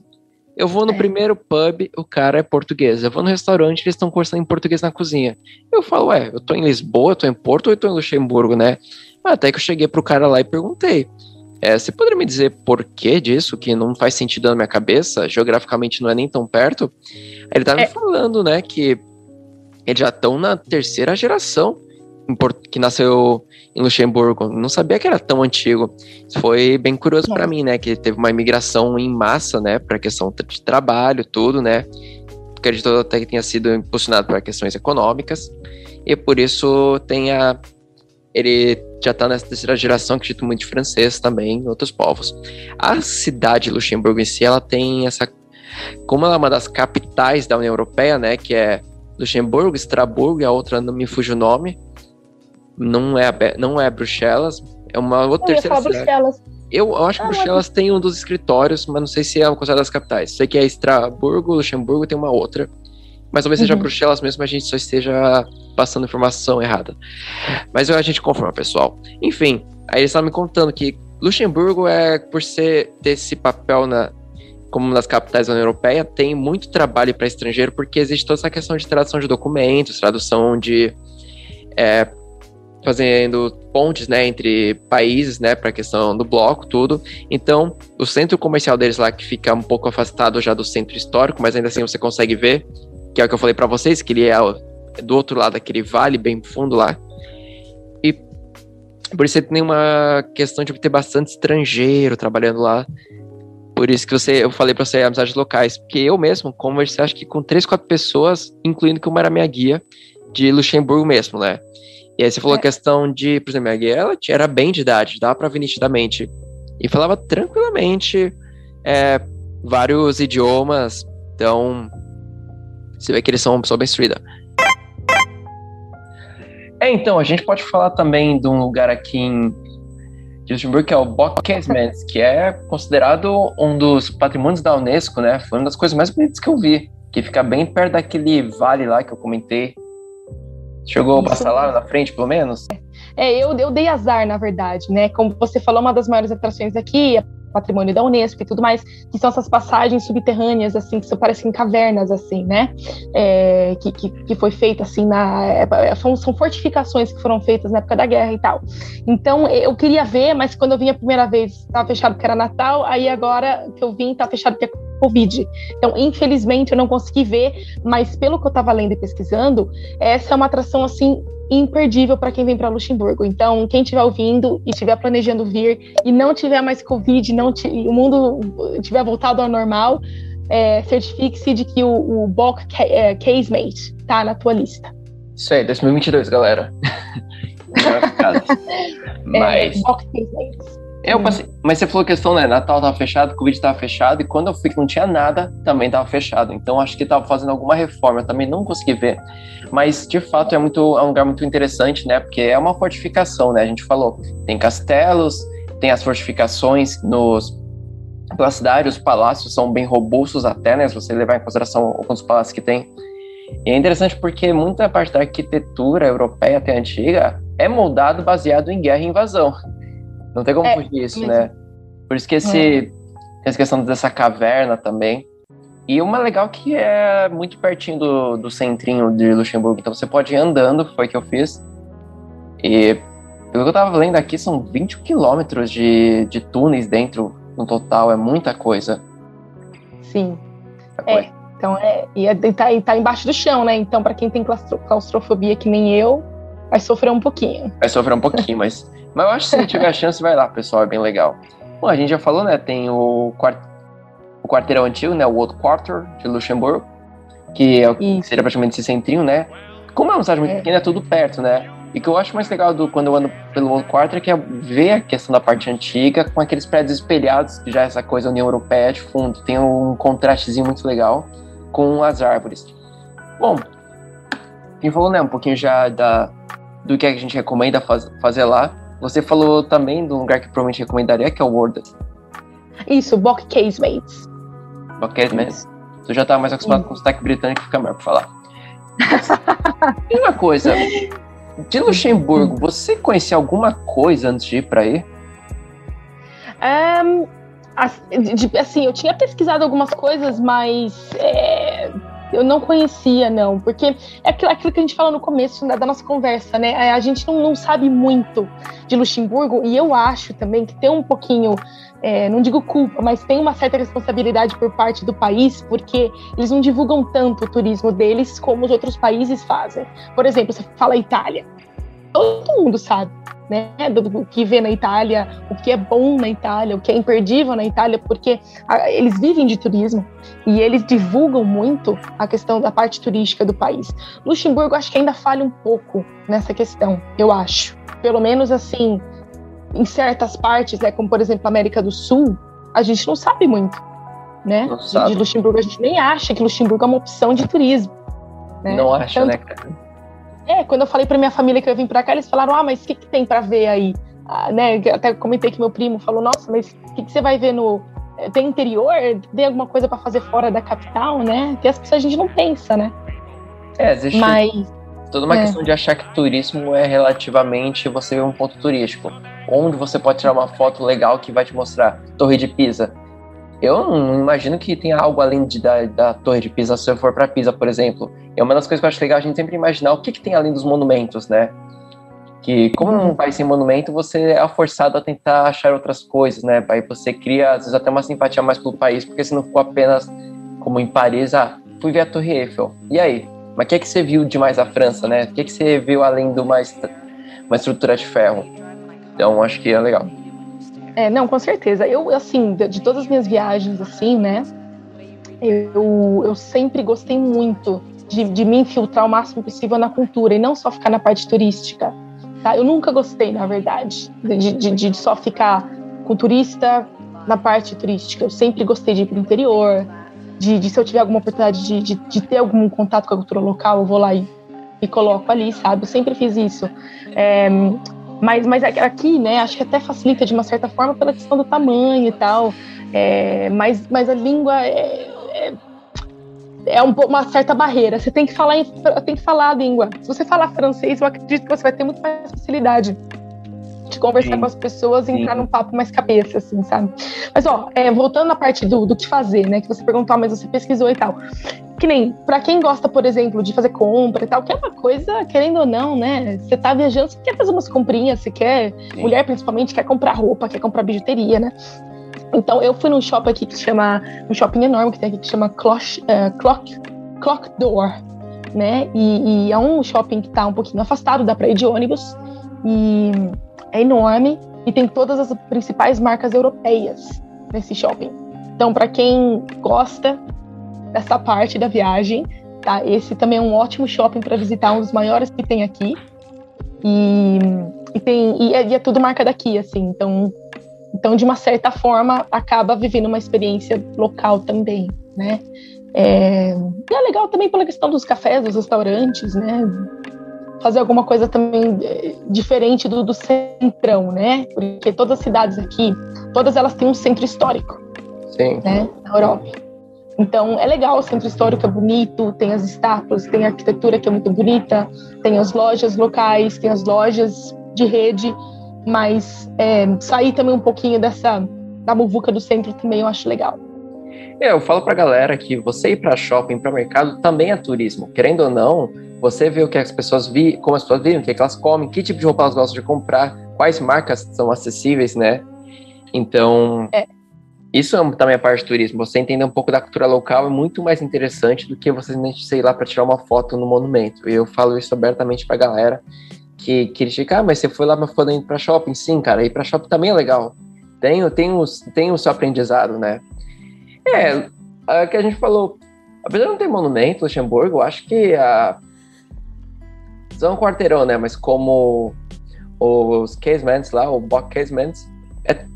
Eu vou no é. primeiro pub, o cara é português. Eu vou no restaurante, eles estão conversando em português na cozinha. Eu falo, ué, eu tô em Lisboa, eu tô em Porto ou eu tô em Luxemburgo, né? Até que eu cheguei pro cara lá e perguntei. É, você poderia me dizer por que disso, que não faz sentido na minha cabeça, geograficamente não é nem tão perto? Ele tava é. me falando, né, que eles já estão na terceira geração que nasceu em Luxemburgo. Não sabia que era tão antigo. Isso foi bem curioso para mim, né? Que teve uma imigração em massa, né? Para questão de trabalho, tudo, né? Acredito até que tenha sido impulsionado por questões econômicas. E por isso tem a. Ele já está nessa terceira geração, acredito muito de francês também, outros povos. A cidade de Luxemburgo em si, ela tem essa. Como ela é uma das capitais da União Europeia, né? Que é Luxemburgo, Estraburgo, e a outra não me fuge o nome. Não é, não é Bruxelas, é uma outra eu terceira cidade. Bruxelas. Eu, eu acho que ah, Bruxelas mas... tem um dos escritórios, mas não sei se é considerada das capitais. Sei que é Estraburgo, Luxemburgo tem uma outra. Mas talvez uhum. seja Bruxelas mesmo, a gente só esteja passando informação errada. Mas a gente confirma, pessoal. Enfim, aí eles estavam me contando que Luxemburgo é, por ser ter esse papel na, como nas capitais da União Europeia, tem muito trabalho para estrangeiro, porque existe toda essa questão de tradução de documentos, tradução de. É, fazendo pontes né, entre países, né, para a questão do bloco, tudo. Então, o centro comercial deles lá, que fica um pouco afastado já do centro histórico, mas ainda assim você consegue ver, que é o que eu falei para vocês, que ele é do outro lado daquele vale bem fundo lá. E por isso tem uma questão de ter bastante estrangeiro trabalhando lá. Por isso que você, eu falei para você amizades locais, porque eu mesmo conversei acho que com três, quatro pessoas, incluindo que uma era minha guia de Luxemburgo mesmo, né? E aí você falou é. a questão de, por exemplo, minha guia, ela era bem de idade, dava para ver nitidamente. E falava tranquilamente é, vários idiomas, então você vê que eles são uma pessoa bem instruída. É, então, a gente pode falar também de um lugar aqui em Luxemburgo, que é o Bockesmans, que é considerado um dos patrimônios da Unesco, né? Foi uma das coisas mais bonitas que eu vi, que fica bem perto daquele vale lá que eu comentei. Chegou a passar lá na frente, pelo menos? É, eu, eu dei azar, na verdade, né? Como você falou, uma das maiores atrações aqui é patrimônio da Unesco e tudo mais, que são essas passagens subterrâneas, assim, que parecem cavernas, assim, né? É, que, que, que, foi feita, assim, na... É, são, são fortificações que foram feitas na época da guerra e tal. Então, eu queria ver, mas quando eu vim a primeira vez, estava fechado porque era Natal, aí agora que eu vim, tá fechado porque é Covid. Então, infelizmente, eu não consegui ver, mas pelo que eu estava lendo e pesquisando, essa é uma atração assim imperdível para quem vem para Luxemburgo. Então, quem estiver ouvindo e estiver planejando vir e não tiver mais Covid, não o mundo tiver voltado ao normal, é, certifique-se de que o, o Bock é, Casemate está na tua lista. Isso aí, 2022, galera. mas... É, Bock Casemate. Eu uhum. passei, mas você falou questão, né? Natal tava fechado, Covid tava fechado, e quando eu fui que não tinha nada, também tava fechado. Então acho que tava fazendo alguma reforma, também não consegui ver. Mas de fato é muito é um lugar muito interessante, né? Porque é uma fortificação, né? A gente falou, tem castelos, tem as fortificações nos pela cidade, os palácios são bem robustos até, né? Se você levar em consideração alguns palácios que tem. E é interessante porque muita parte da arquitetura europeia até antiga é moldado baseado em guerra e invasão. Não tem como é, fugir isso, né? Por isso que esse, é. essa questão dessa caverna também. E uma legal que é muito pertinho do, do centrinho de Luxemburgo. Então você pode ir andando, foi o que eu fiz. E pelo que eu tava lendo aqui, são 20 quilômetros de, de túneis dentro no total. É muita coisa. Sim. É, então é. E é, tá, tá embaixo do chão, né? Então, para quem tem claustrofobia que nem eu, vai sofrer um pouquinho. Vai sofrer um pouquinho, mas mas eu acho que se tiver a chance, vai lá, pessoal, é bem legal. Bom, a gente já falou, né? Tem o, quart... o quarteirão antigo, né? O Old Quarter de Luxemburgo, que é o que seria praticamente esse centrinho, né? Como é uma cidade muito é. pequena, é tudo perto, né? E o que eu acho mais legal do, quando eu ando pelo Old Quarter é que é ver a questão da parte antiga com aqueles prédios espelhados, que já é essa coisa União Europeia de fundo. Tem um contrastezinho muito legal com as árvores. Bom, quem falou, né, um pouquinho já da, do que a gente recomenda faz, fazer lá. Você falou também de um lugar que provavelmente recomendaria, que é o Word. Isso, Bock Casemates. Bock Casemates. Tu já tá mais acostumado Sim. com o sotaque britânico, fica melhor pra falar. e uma coisa, de Luxemburgo, você conhecia alguma coisa antes de ir pra aí? Um, assim, eu tinha pesquisado algumas coisas, mas é, eu não conhecia, não, porque é aquilo, aquilo que a gente falou no começo da, da nossa conversa, né? É, a gente não, não, sabe muito de Luxemburgo e eu acho também que tem um pouquinho, é, não digo culpa, mas tem uma certa responsabilidade por parte do país, porque eles não divulgam tanto o turismo deles como os outros países fazem. Por exemplo, você fala Itália, todo mundo sabe né, do, que vê na Itália, o que é bom na Itália, o que é imperdível na Itália, porque a, eles vivem de turismo e eles divulgam muito a questão da parte turística do país. Luxemburgo acho que ainda falha um pouco nessa questão, eu acho. Pelo menos assim, em certas partes, né, como por exemplo a América do Sul, a gente não sabe muito, né? Não sabe. De Luxemburgo a gente nem acha que Luxemburgo é uma opção de turismo. Né? Não acha, Tanto, né, cara? É, quando eu falei pra minha família que eu vim pra cá, eles falaram: ah, mas o que, que tem pra ver aí? Ah, né, até comentei que meu primo falou: nossa, mas o que, que você vai ver no. Eh, tem interior? Tem alguma coisa para fazer fora da capital, né? Que as pessoas a gente não pensa, né? É, existe mas, toda uma é. questão de achar que turismo é relativamente você ver um ponto turístico. Onde você pode tirar uma foto legal que vai te mostrar Torre de Pisa. Eu não imagino que tenha algo além de, da, da Torre de Pisa se eu for para Pisa, por exemplo. É uma das coisas que eu acho legal a gente sempre imaginar o que, que tem além dos monumentos, né? Que como num país sem monumento, você é forçado a tentar achar outras coisas, né? Aí você cria, às vezes, até uma simpatia mais pelo país, porque você não ficou apenas como em Paris, ah, fui ver a Torre Eiffel. E aí? Mas o que é que você viu demais a França, né? O que é que você viu além de uma, uma estrutura de ferro? Então, acho que é legal. É, não, com certeza. Eu, assim, de, de todas as minhas viagens, assim, né? Eu, eu sempre gostei muito de, de me infiltrar o máximo possível na cultura e não só ficar na parte turística. Tá? Eu nunca gostei, na verdade, de, de, de só ficar com turista na parte turística. Eu sempre gostei de ir para o interior, de, de, se eu tiver alguma oportunidade de, de, de, ter algum contato com a cultura local, eu vou lá e, e coloco ali, sabe? Eu sempre fiz isso. É, mas, mas aqui, né, acho que até facilita de uma certa forma pela questão do tamanho e tal. É, mas, mas a língua é, é, é um, uma certa barreira. Você tem que falar, em, tem que falar a língua. Se você falar francês, eu acredito que você vai ter muito mais facilidade de conversar Sim. com as pessoas e entrar num papo mais cabeça, assim, sabe? Mas, ó, é, voltando na parte do, do que fazer, né? Que você perguntou, ah, mas você pesquisou e tal. Que nem, pra quem gosta, por exemplo, de fazer compra e tal, que é uma coisa, querendo ou não, né? Você tá viajando, você quer fazer umas comprinhas, você quer, Sim. mulher principalmente, quer comprar roupa, quer comprar bijuteria, né? Então eu fui num shopping aqui que chama, um shopping enorme que tem aqui que chama Clock, uh, Clock, Clock Door, né? E, e é um shopping que está um pouquinho afastado, dá para ir de ônibus e é enorme e tem todas as principais marcas europeias nesse shopping. Então, para quem gosta dessa parte da viagem, tá? Esse também é um ótimo shopping para visitar, um dos maiores que tem aqui. E, e tem e é, e é, tudo marca daqui, assim. Então, então de uma certa forma acaba vivendo uma experiência local também, né? É, e é legal também pela questão dos cafés, dos restaurantes, né? Fazer alguma coisa também é, diferente do, do centrão, né? Porque todas as cidades aqui, todas elas têm um centro histórico. Sim. Né? Na Europa. Então é legal, o centro histórico é bonito, tem as estátuas, tem a arquitetura que é muito bonita, tem as lojas locais, tem as lojas de rede, mas é, sair também um pouquinho dessa da muvuca do centro também eu acho legal. É, eu falo pra galera que você ir para shopping, para mercado também é turismo. Querendo ou não, você vê o que as pessoas vi, como as pessoas vivem, o que, é que elas comem, que tipo de roupa elas gostam de comprar, quais marcas são acessíveis, né? Então, é. Isso é também é parte do turismo. Você entender um pouco da cultura local é muito mais interessante do que você sei lá para tirar uma foto no monumento. Eu falo isso abertamente pra galera que critica, ah, mas você foi lá, mas foi indo para shopping. Sim, cara, ir para shopping também é legal. Tem, tem, os, tem o seu aprendizado, né? É, a que a gente falou, apesar de não ter monumento, Luxemburgo, eu acho que a. São um quarteirão, né? Mas como os casements lá, o Bock casements, é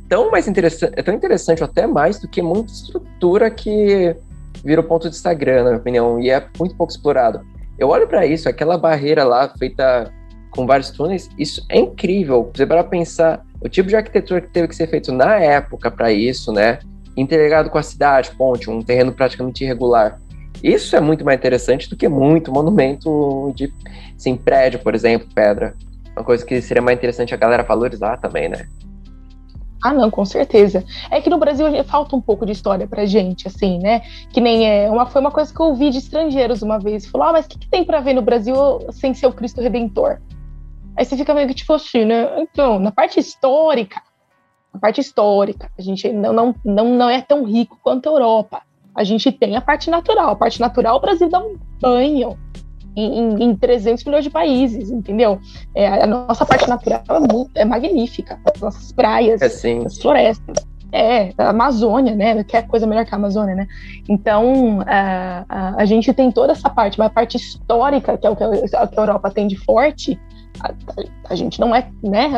tão mais interessante, é tão interessante, até mais do que muita estrutura que vira o ponto de Instagram, na minha opinião, e é muito pouco explorado. Eu olho para isso, aquela barreira lá feita com vários túneis, isso é incrível. Você para pensar o tipo de arquitetura que teve que ser feito na época para isso, né? interligado com a cidade, ponte, um terreno praticamente irregular. Isso é muito mais interessante do que muito monumento de assim, prédio, por exemplo, pedra. Uma coisa que seria mais interessante a galera valorizar também, né? Ah, não, com certeza. É que no Brasil falta um pouco de história pra gente, assim, né? Que nem é. Uma, foi uma coisa que eu ouvi de estrangeiros uma vez. Falou, ah, mas o que, que, tem para ver no Brasil sem ser o Cristo Redentor? Aí você fica meio que tipo assim, né? Então, na parte histórica, a parte histórica. A gente não, não, não, não é tão rico quanto a Europa. A gente tem a parte natural. A parte natural, o Brasil dá um banho em, em, em 300 milhões de países, entendeu? É, a nossa parte natural é, muito, é magnífica. As nossas praias, é as florestas. É, a Amazônia, né? Que é coisa melhor que a Amazônia, né? Então, a, a, a, gente tem toda essa parte, mas a parte histórica, que é o que a, que a Europa tem de forte, a, a, gente não é, né?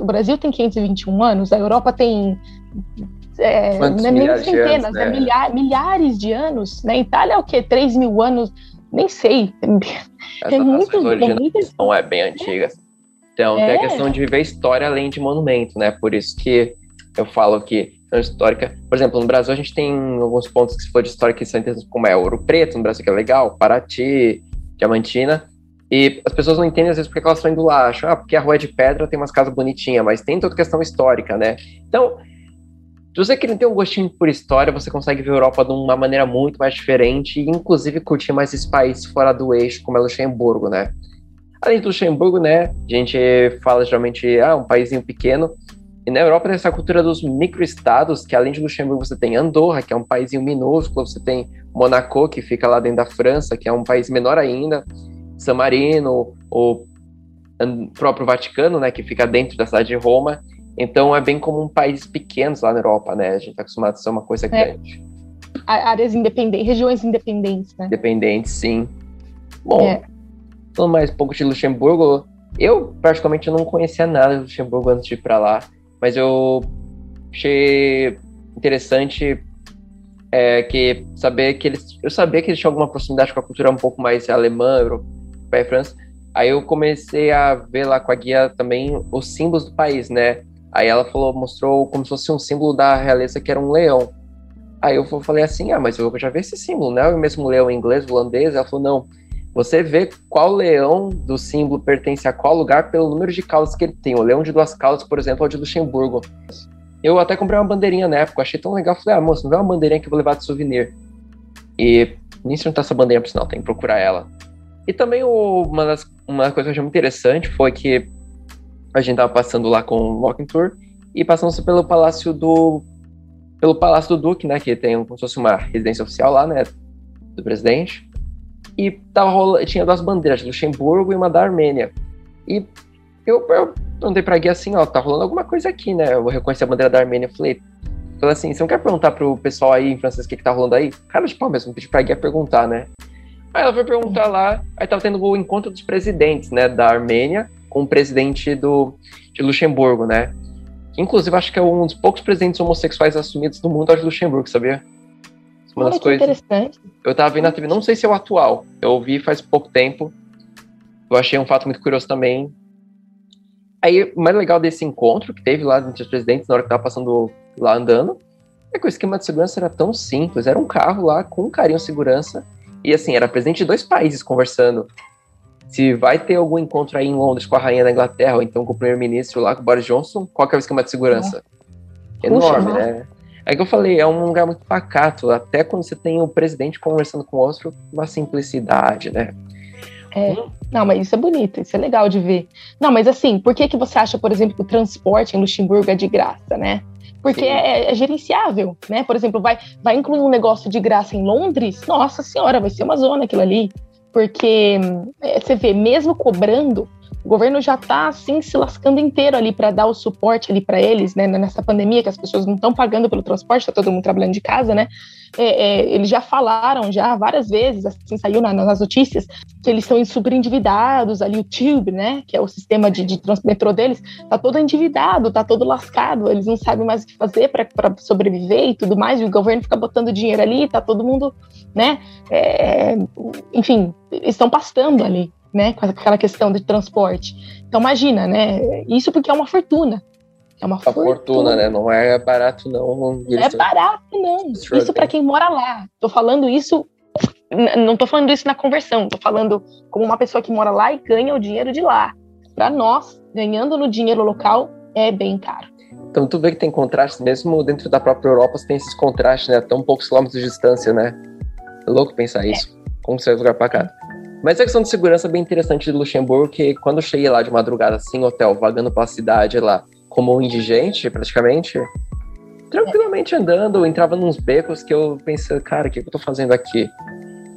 O Brasil tem 521 anos, a Europa tem é, não é nem centenas, anos, né? é milhares, milhares de anos, né? Itália é o quê? 3 mil anos? Nem sei. Essa é muito, não é bem antiga. Então, é. tem a questão de viver história além de monumento, né? Por isso que eu falo que histórica. Por exemplo, no Brasil a gente tem alguns pontos que se for de história que são interessantes, como é Ouro Preto, no Brasil que é legal, Paraty, Diamantina, e as pessoas não entendem às vezes porque elas estão indo lá, acham, ah, porque a rua é de pedra, tem umas casas bonitinhas, mas tem toda questão histórica, né? Então, se você quer ter um gostinho por história, você consegue ver a Europa de uma maneira muito mais diferente e, inclusive, curtir mais esses países fora do eixo, como é Luxemburgo, né? Além do Luxemburgo, né, a gente fala geralmente, ah, um paísinho pequeno, e na Europa tem essa cultura dos microestados, que além de Luxemburgo você tem Andorra, que é um paísinho minúsculo, você tem Monaco, que fica lá dentro da França, que é um país menor ainda, San Marino, o próprio Vaticano, né, que fica dentro da cidade de Roma. Então é bem comum países pequenos lá na Europa, né? A gente está acostumado a ser uma coisa é. grande. Áreas independentes, regiões independentes, né? Independentes, sim. Bom, é. falando mais um pouco de Luxemburgo, eu praticamente não conhecia nada de Luxemburgo antes de ir para lá, mas eu achei interessante é, que saber que eles, eu sabia que eles tinham alguma proximidade com a cultura um pouco mais alemã, europeia França. Aí eu comecei a ver lá com a guia também os símbolos do país, né? Aí ela falou, mostrou como se fosse um símbolo da realeza que era um leão. Aí eu falei assim, ah, mas eu já vi esse símbolo, né? O mesmo leão inglês, holandês. Ela falou, não. Você vê qual leão do símbolo pertence a qual lugar pelo número de caudas que ele tem. O leão de duas caudas, por exemplo, é o de Luxemburgo. Eu até comprei uma bandeirinha na época, achei tão legal. Falei, ah, moço, não vê uma bandeirinha que eu vou levar de souvenir. E nem se não tá essa bandeirinha, por sinal, tem que procurar ela. E também uma, das, uma coisa que eu achei muito interessante foi que a gente tava passando lá com o Walking Tour e passamos pelo Palácio do pelo Palácio do Duque, né? Que tem como se fosse uma residência oficial lá, né? Do presidente. E tava rolando, tinha duas bandeiras, de Luxemburgo e uma da Armênia. E eu, eu perguntei pra guia assim, ó, tá rolando alguma coisa aqui, né? Eu reconheci a bandeira da Armênia. Eu falei, falei assim, você não quer perguntar pro pessoal aí em francês o que, que tá rolando aí? Cara de pau mesmo, pedi pra guia perguntar, né? Aí ela foi perguntar lá, aí tava tendo o encontro dos presidentes, né, da Armênia com o presidente do, de Luxemburgo, né? Inclusive, acho que é um dos poucos presidentes homossexuais assumidos do mundo, acho, Luxemburgo, sabia? Uma Olha, das coisas. Interessante. Eu tava vendo na TV, não sei se é o atual, eu ouvi faz pouco tempo. Eu achei um fato muito curioso também. Aí, o mais legal desse encontro que teve lá entre os presidentes, na hora que tava passando lá andando, é que o esquema de segurança era tão simples. Era um carro lá com um carinho segurança. E assim, era presidente de dois países conversando se vai ter algum encontro aí em Londres com a rainha da Inglaterra, ou então com o primeiro-ministro lá, com o Boris Johnson, qual que é o esquema de segurança? É. Enorme, né? É que eu falei, é um lugar muito pacato, até quando você tem o presidente conversando com o outro, uma simplicidade, né? É, não, mas isso é bonito, isso é legal de ver. Não, mas assim, por que, que você acha, por exemplo, que o transporte em Luxemburgo é de graça, né? Porque é, é, gerenciável, né? Por exemplo, vai, vai incluir um negócio de graça em Londres, nossa senhora, vai ser uma zona aquilo ali porque é, você vê, mesmo cobrando, o governo já está assim se lascando inteiro ali para dar o suporte ali para eles, né? Nessa pandemia que as pessoas não estão pagando pelo transporte, está todo mundo trabalhando de casa, né? É, é, eles já falaram já várias vezes, assim saiu na, nas notícias, que eles estão super endividados ali o Tube, né? Que é o sistema de, de metrô deles, tá todo endividado, tá todo lascado, eles não sabem mais o que fazer para sobreviver e tudo mais. E o governo fica botando dinheiro ali, tá todo mundo, né? É, enfim, estão pastando ali né, com aquela questão de transporte. Então imagina, né? Isso porque é uma fortuna. É uma, uma fortuna. fortuna. né? Não é barato não. Não é barato não. Isso para quem mora lá. Tô falando isso não tô falando isso na conversão, tô falando como uma pessoa que mora lá e ganha o dinheiro de lá. Para nós, ganhando no dinheiro local é bem caro. Então tu vê que tem contraste, mesmo dentro da própria Europa, você tem esses contrastes, né? Tão poucos quilômetros de distância, né? É louco pensar é. isso. Como você vai lugar pra cá. Mas a questão de segurança é bem interessante de Luxemburgo, que quando eu cheguei lá de madrugada, sem hotel, vagando pela cidade lá, como um indigente, praticamente, tranquilamente andando, eu entrava nos becos que eu pensei, cara, o que eu tô fazendo aqui?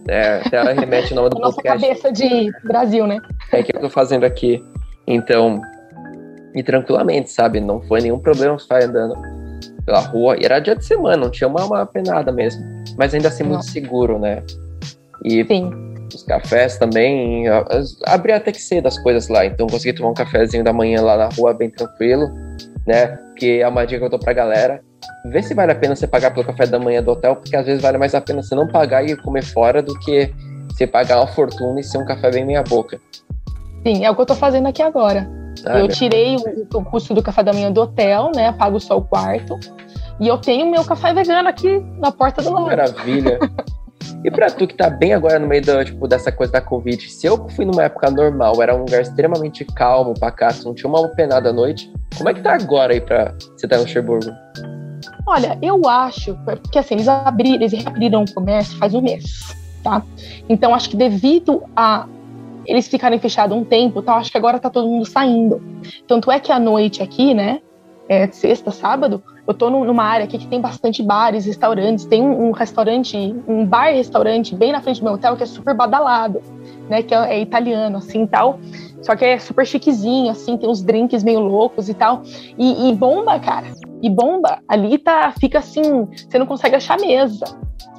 É, até ela remete o nome do Nossa podcast. cabeça de Brasil, né? É, o que eu tô fazendo aqui? Então, e tranquilamente, sabe? Não foi nenhum problema estar andando pela rua. E era dia de semana, não tinha uma, uma penada mesmo. Mas ainda assim, muito seguro, né? E Sim os cafés também. Abri até que cedo as coisas lá, então consegui tomar um cafezinho da manhã lá na rua bem tranquilo, né? Que é uma dica que eu dou pra galera. Vê se vale a pena você pagar pelo café da manhã do hotel, porque às vezes vale mais a pena você não pagar e comer fora do que você pagar uma fortuna e ser um café bem meia boca. Sim, é o que eu tô fazendo aqui agora. Ah, eu tirei o, o custo do café da manhã do hotel, né? Pago só o quarto. E eu tenho meu café vegano aqui na porta do lado. Maravilha. E pra tu que tá bem agora no meio do, tipo, dessa coisa da Covid, se eu fui numa época normal, era um lugar extremamente calmo, pacato, não tinha uma penada à noite, como é que tá agora aí pra você tá no Luxemburgo? Olha, eu acho, porque assim, eles abriram, eles reabriram o comércio faz um mês, tá? Então acho que devido a eles ficarem fechados um tempo, tá? Acho que agora tá todo mundo saindo. Tanto é que à noite aqui, né? É, sexta, sábado, eu tô numa área aqui que tem bastante bares, restaurantes. Tem um, restaurante, um bar-restaurante bem na frente do meu hotel que é super badalado, né? Que é, é italiano, assim, tal. Só que é super chiquezinho, assim, tem uns drinks meio loucos e tal. E, e bomba, cara. E bomba. Ali tá, fica assim, você não consegue achar mesa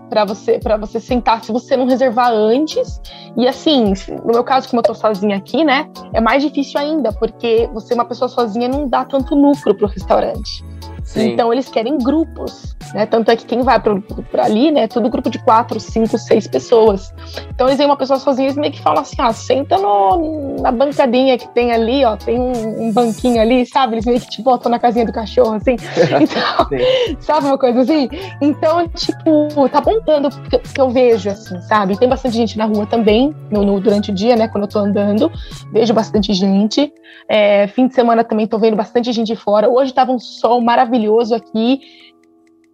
para você para você sentar se você não reservar antes. E assim, no meu caso, como eu tô sozinha aqui, né, é mais difícil ainda, porque você uma pessoa sozinha não dá tanto lucro pro restaurante. Sim. Então eles querem grupos, né? Tanto é que quem vai para ali, né? É tudo grupo de quatro, cinco, seis pessoas. Então eles veem uma pessoa sozinha e meio que falam assim, ah, senta no, na bancadinha que tem ali, ó, tem um, um, banquinho ali, sabe? Eles meio que te botam na casinha do cachorro, assim. Então, sabe uma coisa assim? Então, tipo, tá apontando que, que eu vejo, assim, sabe? Tem bastante gente na rua também, no, no, durante o dia, né? Quando eu tô andando, vejo bastante gente. É, fim de semana também tô vendo bastante gente fora. Hoje tava um sol maravilhoso aqui,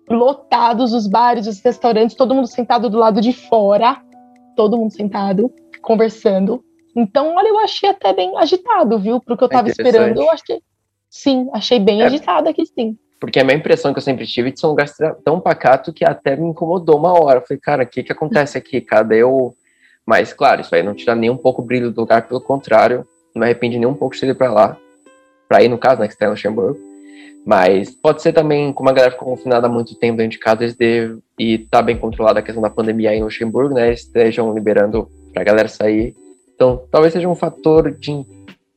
lotados os bares, os restaurantes, todo mundo sentado do lado de fora, todo mundo sentado, conversando. Então, olha, eu achei até bem agitado, viu? Pro que eu tava é esperando. Eu achei, sim, achei bem é, agitado aqui, sim. Porque a minha impressão que eu sempre tive de ser um lugar tão pacato que até me incomodou uma hora. Eu falei, cara, o que, que acontece aqui? Cadê o. Mas, claro, isso aí não tira nem um pouco o brilho do lugar, pelo contrário, não me arrepende nem um pouco de ter ido pra lá. Pra ir, no caso, né, que está em Luxemburgo. Mas pode ser também, como a galera ficou confinada há muito tempo dentro de casa, eles devem, e tá bem controlada a questão da pandemia aí em Luxemburgo, né? Estejam liberando pra galera sair. Então, talvez seja um fator de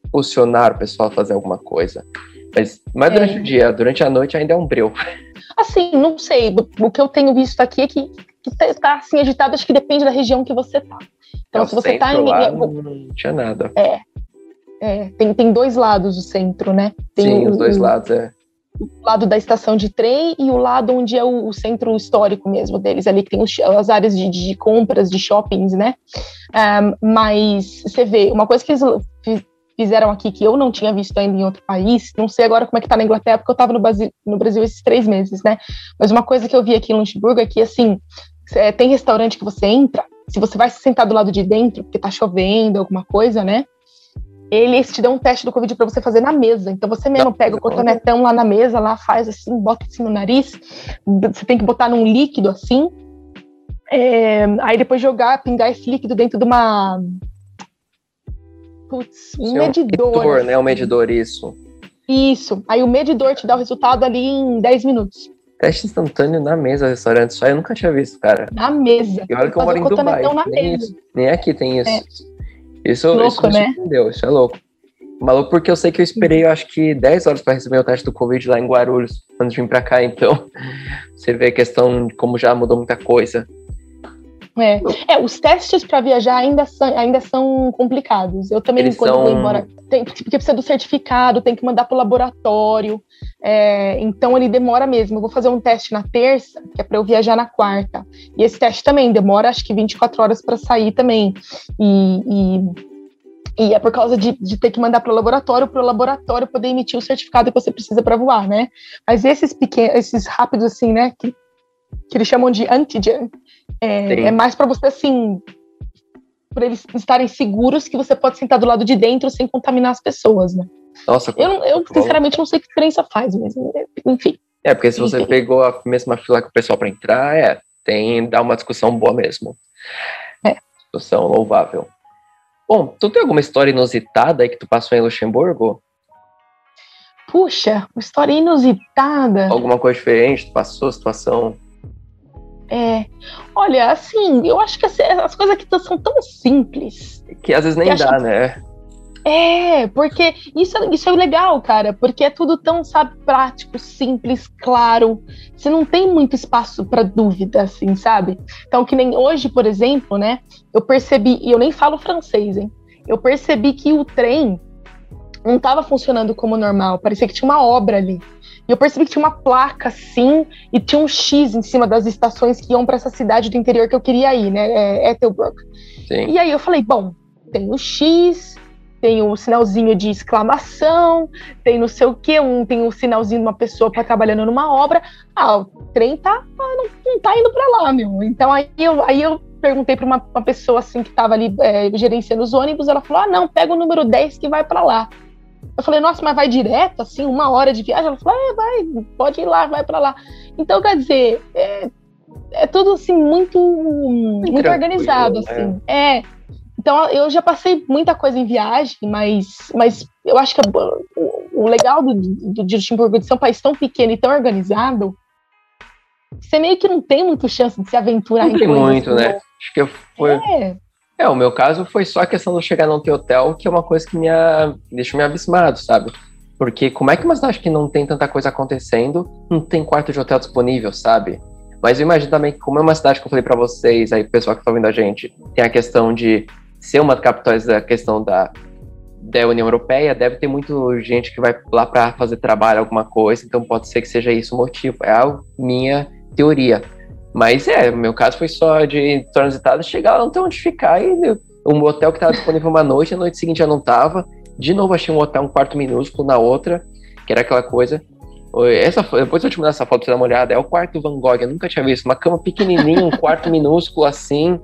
impulsionar o pessoal a fazer alguma coisa. Mas, mas é. durante o dia, durante a noite ainda é um breu. Assim, não sei. O que eu tenho visto aqui é que, que tá, tá assim agitado, acho que depende da região que você tá. Então, é, se você tá em. Lá, não tinha nada. É. é. tem, tem dois lados o centro, né? Tem Sim, o, os dois lados, é. O lado da estação de trem e o lado onde é o, o centro histórico mesmo deles, ali que tem os, as áreas de, de compras, de shoppings, né? Um, mas você vê, uma coisa que eles fizeram aqui que eu não tinha visto ainda em outro país. Não sei agora como é que tá na Inglaterra, porque eu estava no Brasil, no Brasil esses três meses, né? Mas uma coisa que eu vi aqui em Luxemburgo é que, assim, é, tem restaurante que você entra, se você vai se sentar do lado de dentro, porque tá chovendo, alguma coisa, né? Eles te dão um teste do Covid para você fazer na mesa. Então você mesmo pega o cotonetão lá na mesa, lá faz assim, bota assim no nariz. Você tem que botar num líquido assim. É, aí depois jogar, pingar esse líquido dentro de uma Putz, um medidor. Um medidor, né? Um medidor, isso. Isso. Aí o medidor te dá o resultado ali em 10 minutos. Teste instantâneo na mesa, restaurante. Isso aí eu nunca tinha visto, cara. Na mesa. E olha que eu moro em Dubai. Na nem, mesa. Isso, nem aqui tem isso. É. Isso, louco, isso me né? surpreendeu, isso é louco. Maluco, porque eu sei que eu esperei, eu acho que 10 horas para receber o teste do Covid lá em Guarulhos, antes de vir para cá, então você vê a questão de como já mudou muita coisa. É. é, os testes para viajar ainda são, ainda são complicados. Eu também, Eles quando são... vou embora, tem, porque precisa do certificado, tem que mandar para o laboratório. É, então ele demora mesmo. Eu vou fazer um teste na terça, que é para eu viajar na quarta. E esse teste também demora, acho que 24 horas para sair também. E, e e é por causa de, de ter que mandar para o laboratório, para o laboratório poder emitir o certificado que você precisa para voar, né? Mas esses pequenos, esses rápidos assim, né, que, que eles chamam de antigen, é, é mais para você, assim, para eles estarem seguros que você pode sentar do lado de dentro sem contaminar as pessoas, né? Nossa, eu, eu sinceramente não sei que diferença faz, mas enfim. É, porque se você enfim. pegou a mesma fila que o pessoal para entrar, é, tem, dá uma discussão boa mesmo. É. Discussão louvável. Bom, tu tem alguma história inusitada aí que tu passou em Luxemburgo? Puxa, uma história inusitada. Alguma coisa diferente, tu passou, situação é. Olha, assim, eu acho que as, as coisas aqui são tão simples. Que às vezes nem dá, que... né? É, porque isso, isso é legal, cara, porque é tudo tão, sabe, prático, simples, claro. Você não tem muito espaço para dúvida, assim, sabe? Então, que nem hoje, por exemplo, né? Eu percebi, e eu nem falo francês, hein? Eu percebi que o trem não estava funcionando como normal, parecia que tinha uma obra ali. E eu percebi que tinha uma placa assim e tinha um X em cima das estações que iam para essa cidade do interior que eu queria ir, né? É Ethelbrook. Sim. E aí eu falei, bom, tem o X, tem o sinalzinho de exclamação, tem não sei o que, um, tem o um sinalzinho de uma pessoa para trabalhando numa obra. Ah, o trem tá, não, não tá indo para lá, meu. Então aí eu, aí eu perguntei para uma, uma, pessoa assim que estava ali é, gerenciando os ônibus, ela falou: "Ah, não, pega o número 10 que vai para lá". Eu falei, nossa, mas vai direto, assim, uma hora de viagem? Ela falou, é, vai, pode ir lá, vai para lá. Então, quer dizer, é, é tudo, assim, muito, muito organizado, assim. É. é. Então, eu já passei muita coisa em viagem, mas, mas eu acho que o, o legal do, do, de Luxemburgo de ser um país tão pequeno e tão organizado, você meio que não tem muita chance de se aventurar não em tem muito, assim, né? Acho que foi, é. É, o meu caso foi só a questão de eu chegar num hotel, que é uma coisa que me deixou me abismado, sabe? Porque como é que uma cidade que não tem tanta coisa acontecendo, não tem quarto de hotel disponível, sabe? Mas eu imagino também que como é uma cidade que eu falei para vocês, aí pessoal que tá ouvindo a gente, tem a questão de ser uma das capitais da questão da, da União Europeia, deve ter muita gente que vai lá para fazer trabalho, alguma coisa, então pode ser que seja isso o motivo. É a minha teoria. Mas é, o meu caso foi só de transitada, chegar lá, não tem onde ficar, e um hotel que estava disponível uma noite, a noite seguinte já não estava. De novo achei um hotel, um quarto minúsculo na outra, que era aquela coisa. Essa, depois eu te mandar essa foto pra você dar uma olhada, é o quarto Van Gogh, eu nunca tinha visto. Uma cama pequenininha, um quarto minúsculo assim,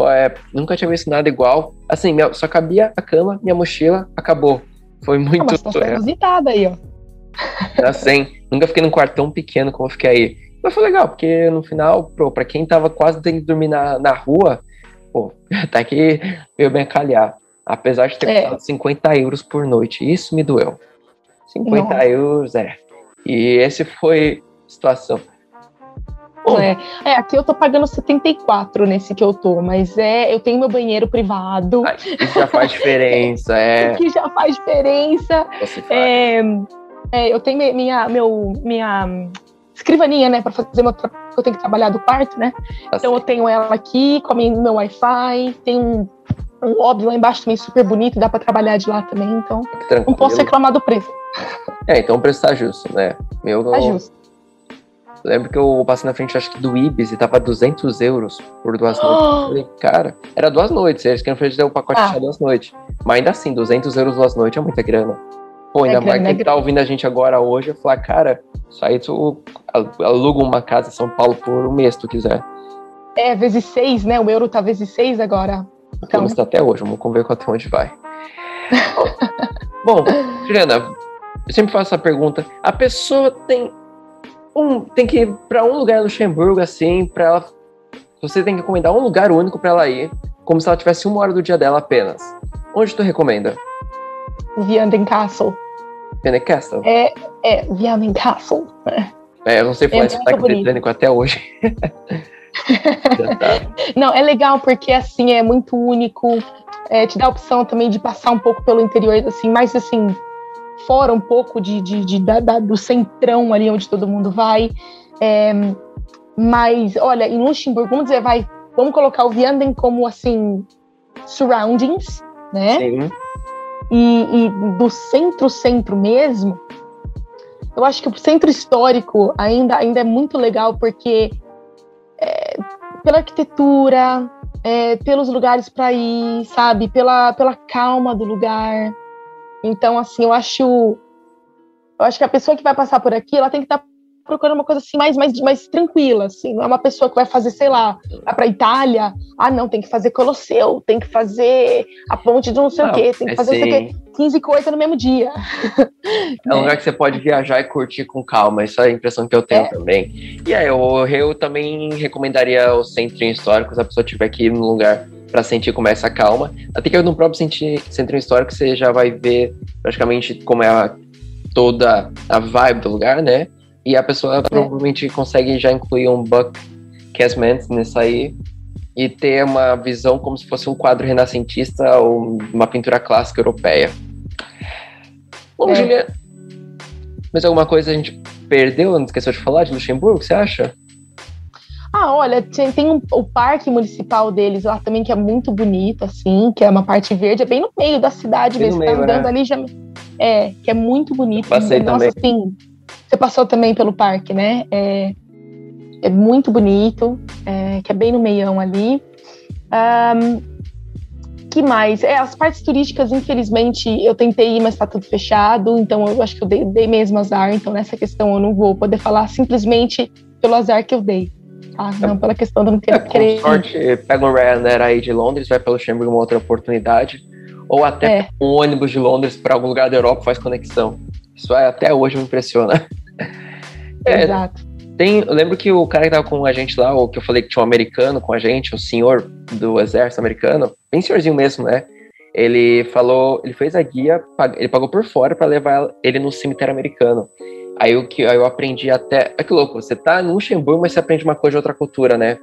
é, nunca tinha visto nada igual. Assim, só cabia a cama, minha mochila, acabou. Foi muito... Ah, mas tá aí, ó. Assim, nunca fiquei num quarto tão pequeno como eu fiquei aí. Mas foi legal, porque no final, pô, pra quem tava quase tendo que dormir na, na rua, pô, tá aqui veio bem calhar. Apesar de ter é. custado 50 euros por noite. Isso me doeu. 50 Nossa. euros, é. E esse foi a situação. Bom, é. é, aqui eu tô pagando 74 nesse que eu tô, mas é, eu tenho meu banheiro privado. Ai, isso já faz diferença, é. que já faz diferença. É, é, eu tenho minha, meu, minha escrivaninha, né, para fazer meu eu tenho que trabalhar do quarto, né? Tá então eu tenho ela aqui, com meu Wi-Fi, tem um, um óbvio lá embaixo também super bonito, dá para trabalhar de lá também, então Tranquilo. não posso reclamar do preço. É, então o preço tá justo, né? Meu, tá justo. Lembro que eu passei na frente, acho que do Ibis, e tava 200 euros por duas oh! noites. Eu falei, cara, era duas noites, eles queriam fazer o pacote ah. de duas noites. Mas ainda assim, 200 euros duas noites é muita grana. Pô, ainda é mais quem tá ouvindo a gente agora hoje, eu falar, cara, isso aí tu aluga uma casa em São Paulo por um mês, se tu quiser. É, vezes seis, né? O euro tá vezes seis agora. Então, então até hoje, vamos ver até onde vai. Bom, Juliana, eu sempre faço essa pergunta. A pessoa tem um, tem que ir para um lugar no Luxemburgo, assim, para ela. Você tem que recomendar um lugar único para ela ir, como se ela tivesse uma hora do dia dela apenas. Onde tu recomenda? Vianden Castle. Vianden Castle? É, é Vianden Castle. É, eu não sei falar é sotaque britânico até hoje. não, é legal porque assim é muito único. É, te dá a opção também de passar um pouco pelo interior, assim, mais assim, fora um pouco de, de, de da, da, do centrão ali onde todo mundo vai. É, mas, olha, em Luxemburgo, vamos dizer, vai, vamos colocar o Vianden como assim, surroundings, né? Sim. E, e do centro-centro mesmo, eu acho que o centro histórico ainda, ainda é muito legal porque é, pela arquitetura, é, pelos lugares para ir, sabe, pela, pela calma do lugar. Então, assim, eu acho. Eu acho que a pessoa que vai passar por aqui, ela tem que estar tá procurando uma coisa assim mais, mais, mais tranquila, assim. Não é uma pessoa que vai fazer, sei lá, vai pra Itália, ah, não, tem que fazer Colosseu, tem que fazer a ponte de não sei não, o quê, tem que é fazer sim. não sei o quê. 15 coisas no mesmo dia. É um lugar que você pode viajar e curtir com calma, isso é a impressão que eu tenho é. também. E aí, eu, eu também recomendaria o centro histórico, se a pessoa tiver que ir num lugar para sentir como é essa calma. Até que no próprio centro histórico você já vai ver praticamente como é a, toda a vibe do lugar, né? E a pessoa é. provavelmente consegue já incluir um Buck Casement nisso aí e ter uma visão como se fosse um quadro renascentista ou uma pintura clássica europeia. Bom, é. Julia, mas alguma coisa a gente perdeu, não esqueceu de falar de Luxemburgo, você acha? Ah, olha, tem, tem um, o parque municipal deles lá também, que é muito bonito, assim, que é uma parte verde, é bem no meio da cidade bem mesmo. Tá meio, tá andando né? ali já. É, que é muito bonito. Eu passei Nossa, também. assim. Você passou também pelo parque, né? É, é muito bonito, é, que é bem no meião ali. Um, que mais? É, as partes turísticas, infelizmente, eu tentei ir, mas está tudo fechado, então eu acho que eu dei, dei mesmo azar, então nessa questão eu não vou poder falar simplesmente pelo azar que eu dei. Ah, não pela questão de não ter, é, querer. Sorte, pega um Ryanair aí de Londres, vai pelo Luxemburgo uma outra oportunidade. Ou até é. um ônibus de Londres para algum lugar da Europa faz conexão. Isso é, até hoje me impressiona. É, Exato. Tem, eu lembro que o cara que tava com a gente lá, o que eu falei que tinha um americano com a gente, o senhor do exército americano, bem senhorzinho mesmo, né? Ele falou, ele fez a guia, ele pagou por fora para levar ele no cemitério americano. Aí o que eu aprendi até. É que louco, você tá no Luxemburgo, mas você aprende uma coisa de outra cultura, né?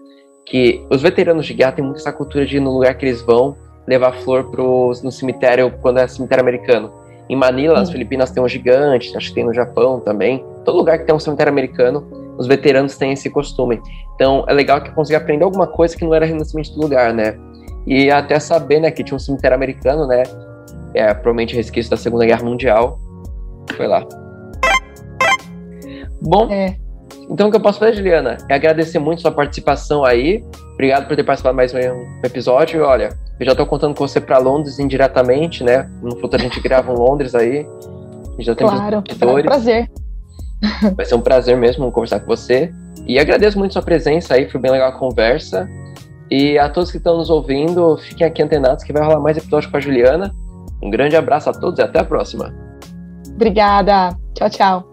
Que os veteranos de guerra têm muito essa cultura de ir no lugar que eles vão levar flor pros, no cemitério quando é cemitério americano. Em Manila, as Filipinas tem um gigante, acho que tem no Japão também. Todo lugar que tem um cemitério americano, os veteranos têm esse costume. Então é legal que eu consegui aprender alguma coisa que não era renascimento do lugar, né? E até saber, né, que tinha um cemitério americano, né? É, provavelmente resquício da Segunda Guerra Mundial. Foi lá. Bom, é. então o que eu posso fazer, Juliana, é agradecer muito sua participação aí. Obrigado por ter participado mais um episódio. E olha, eu já estou contando com você para Londres indiretamente, né? No futuro a gente grava um Londres aí. Já temos claro, é um prazer. Vai ser um prazer mesmo conversar com você. E agradeço muito sua presença aí, foi bem legal a conversa. E a todos que estão nos ouvindo, fiquem aqui antenados que vai rolar mais episódio com a Juliana. Um grande abraço a todos e até a próxima. Obrigada. Tchau, tchau.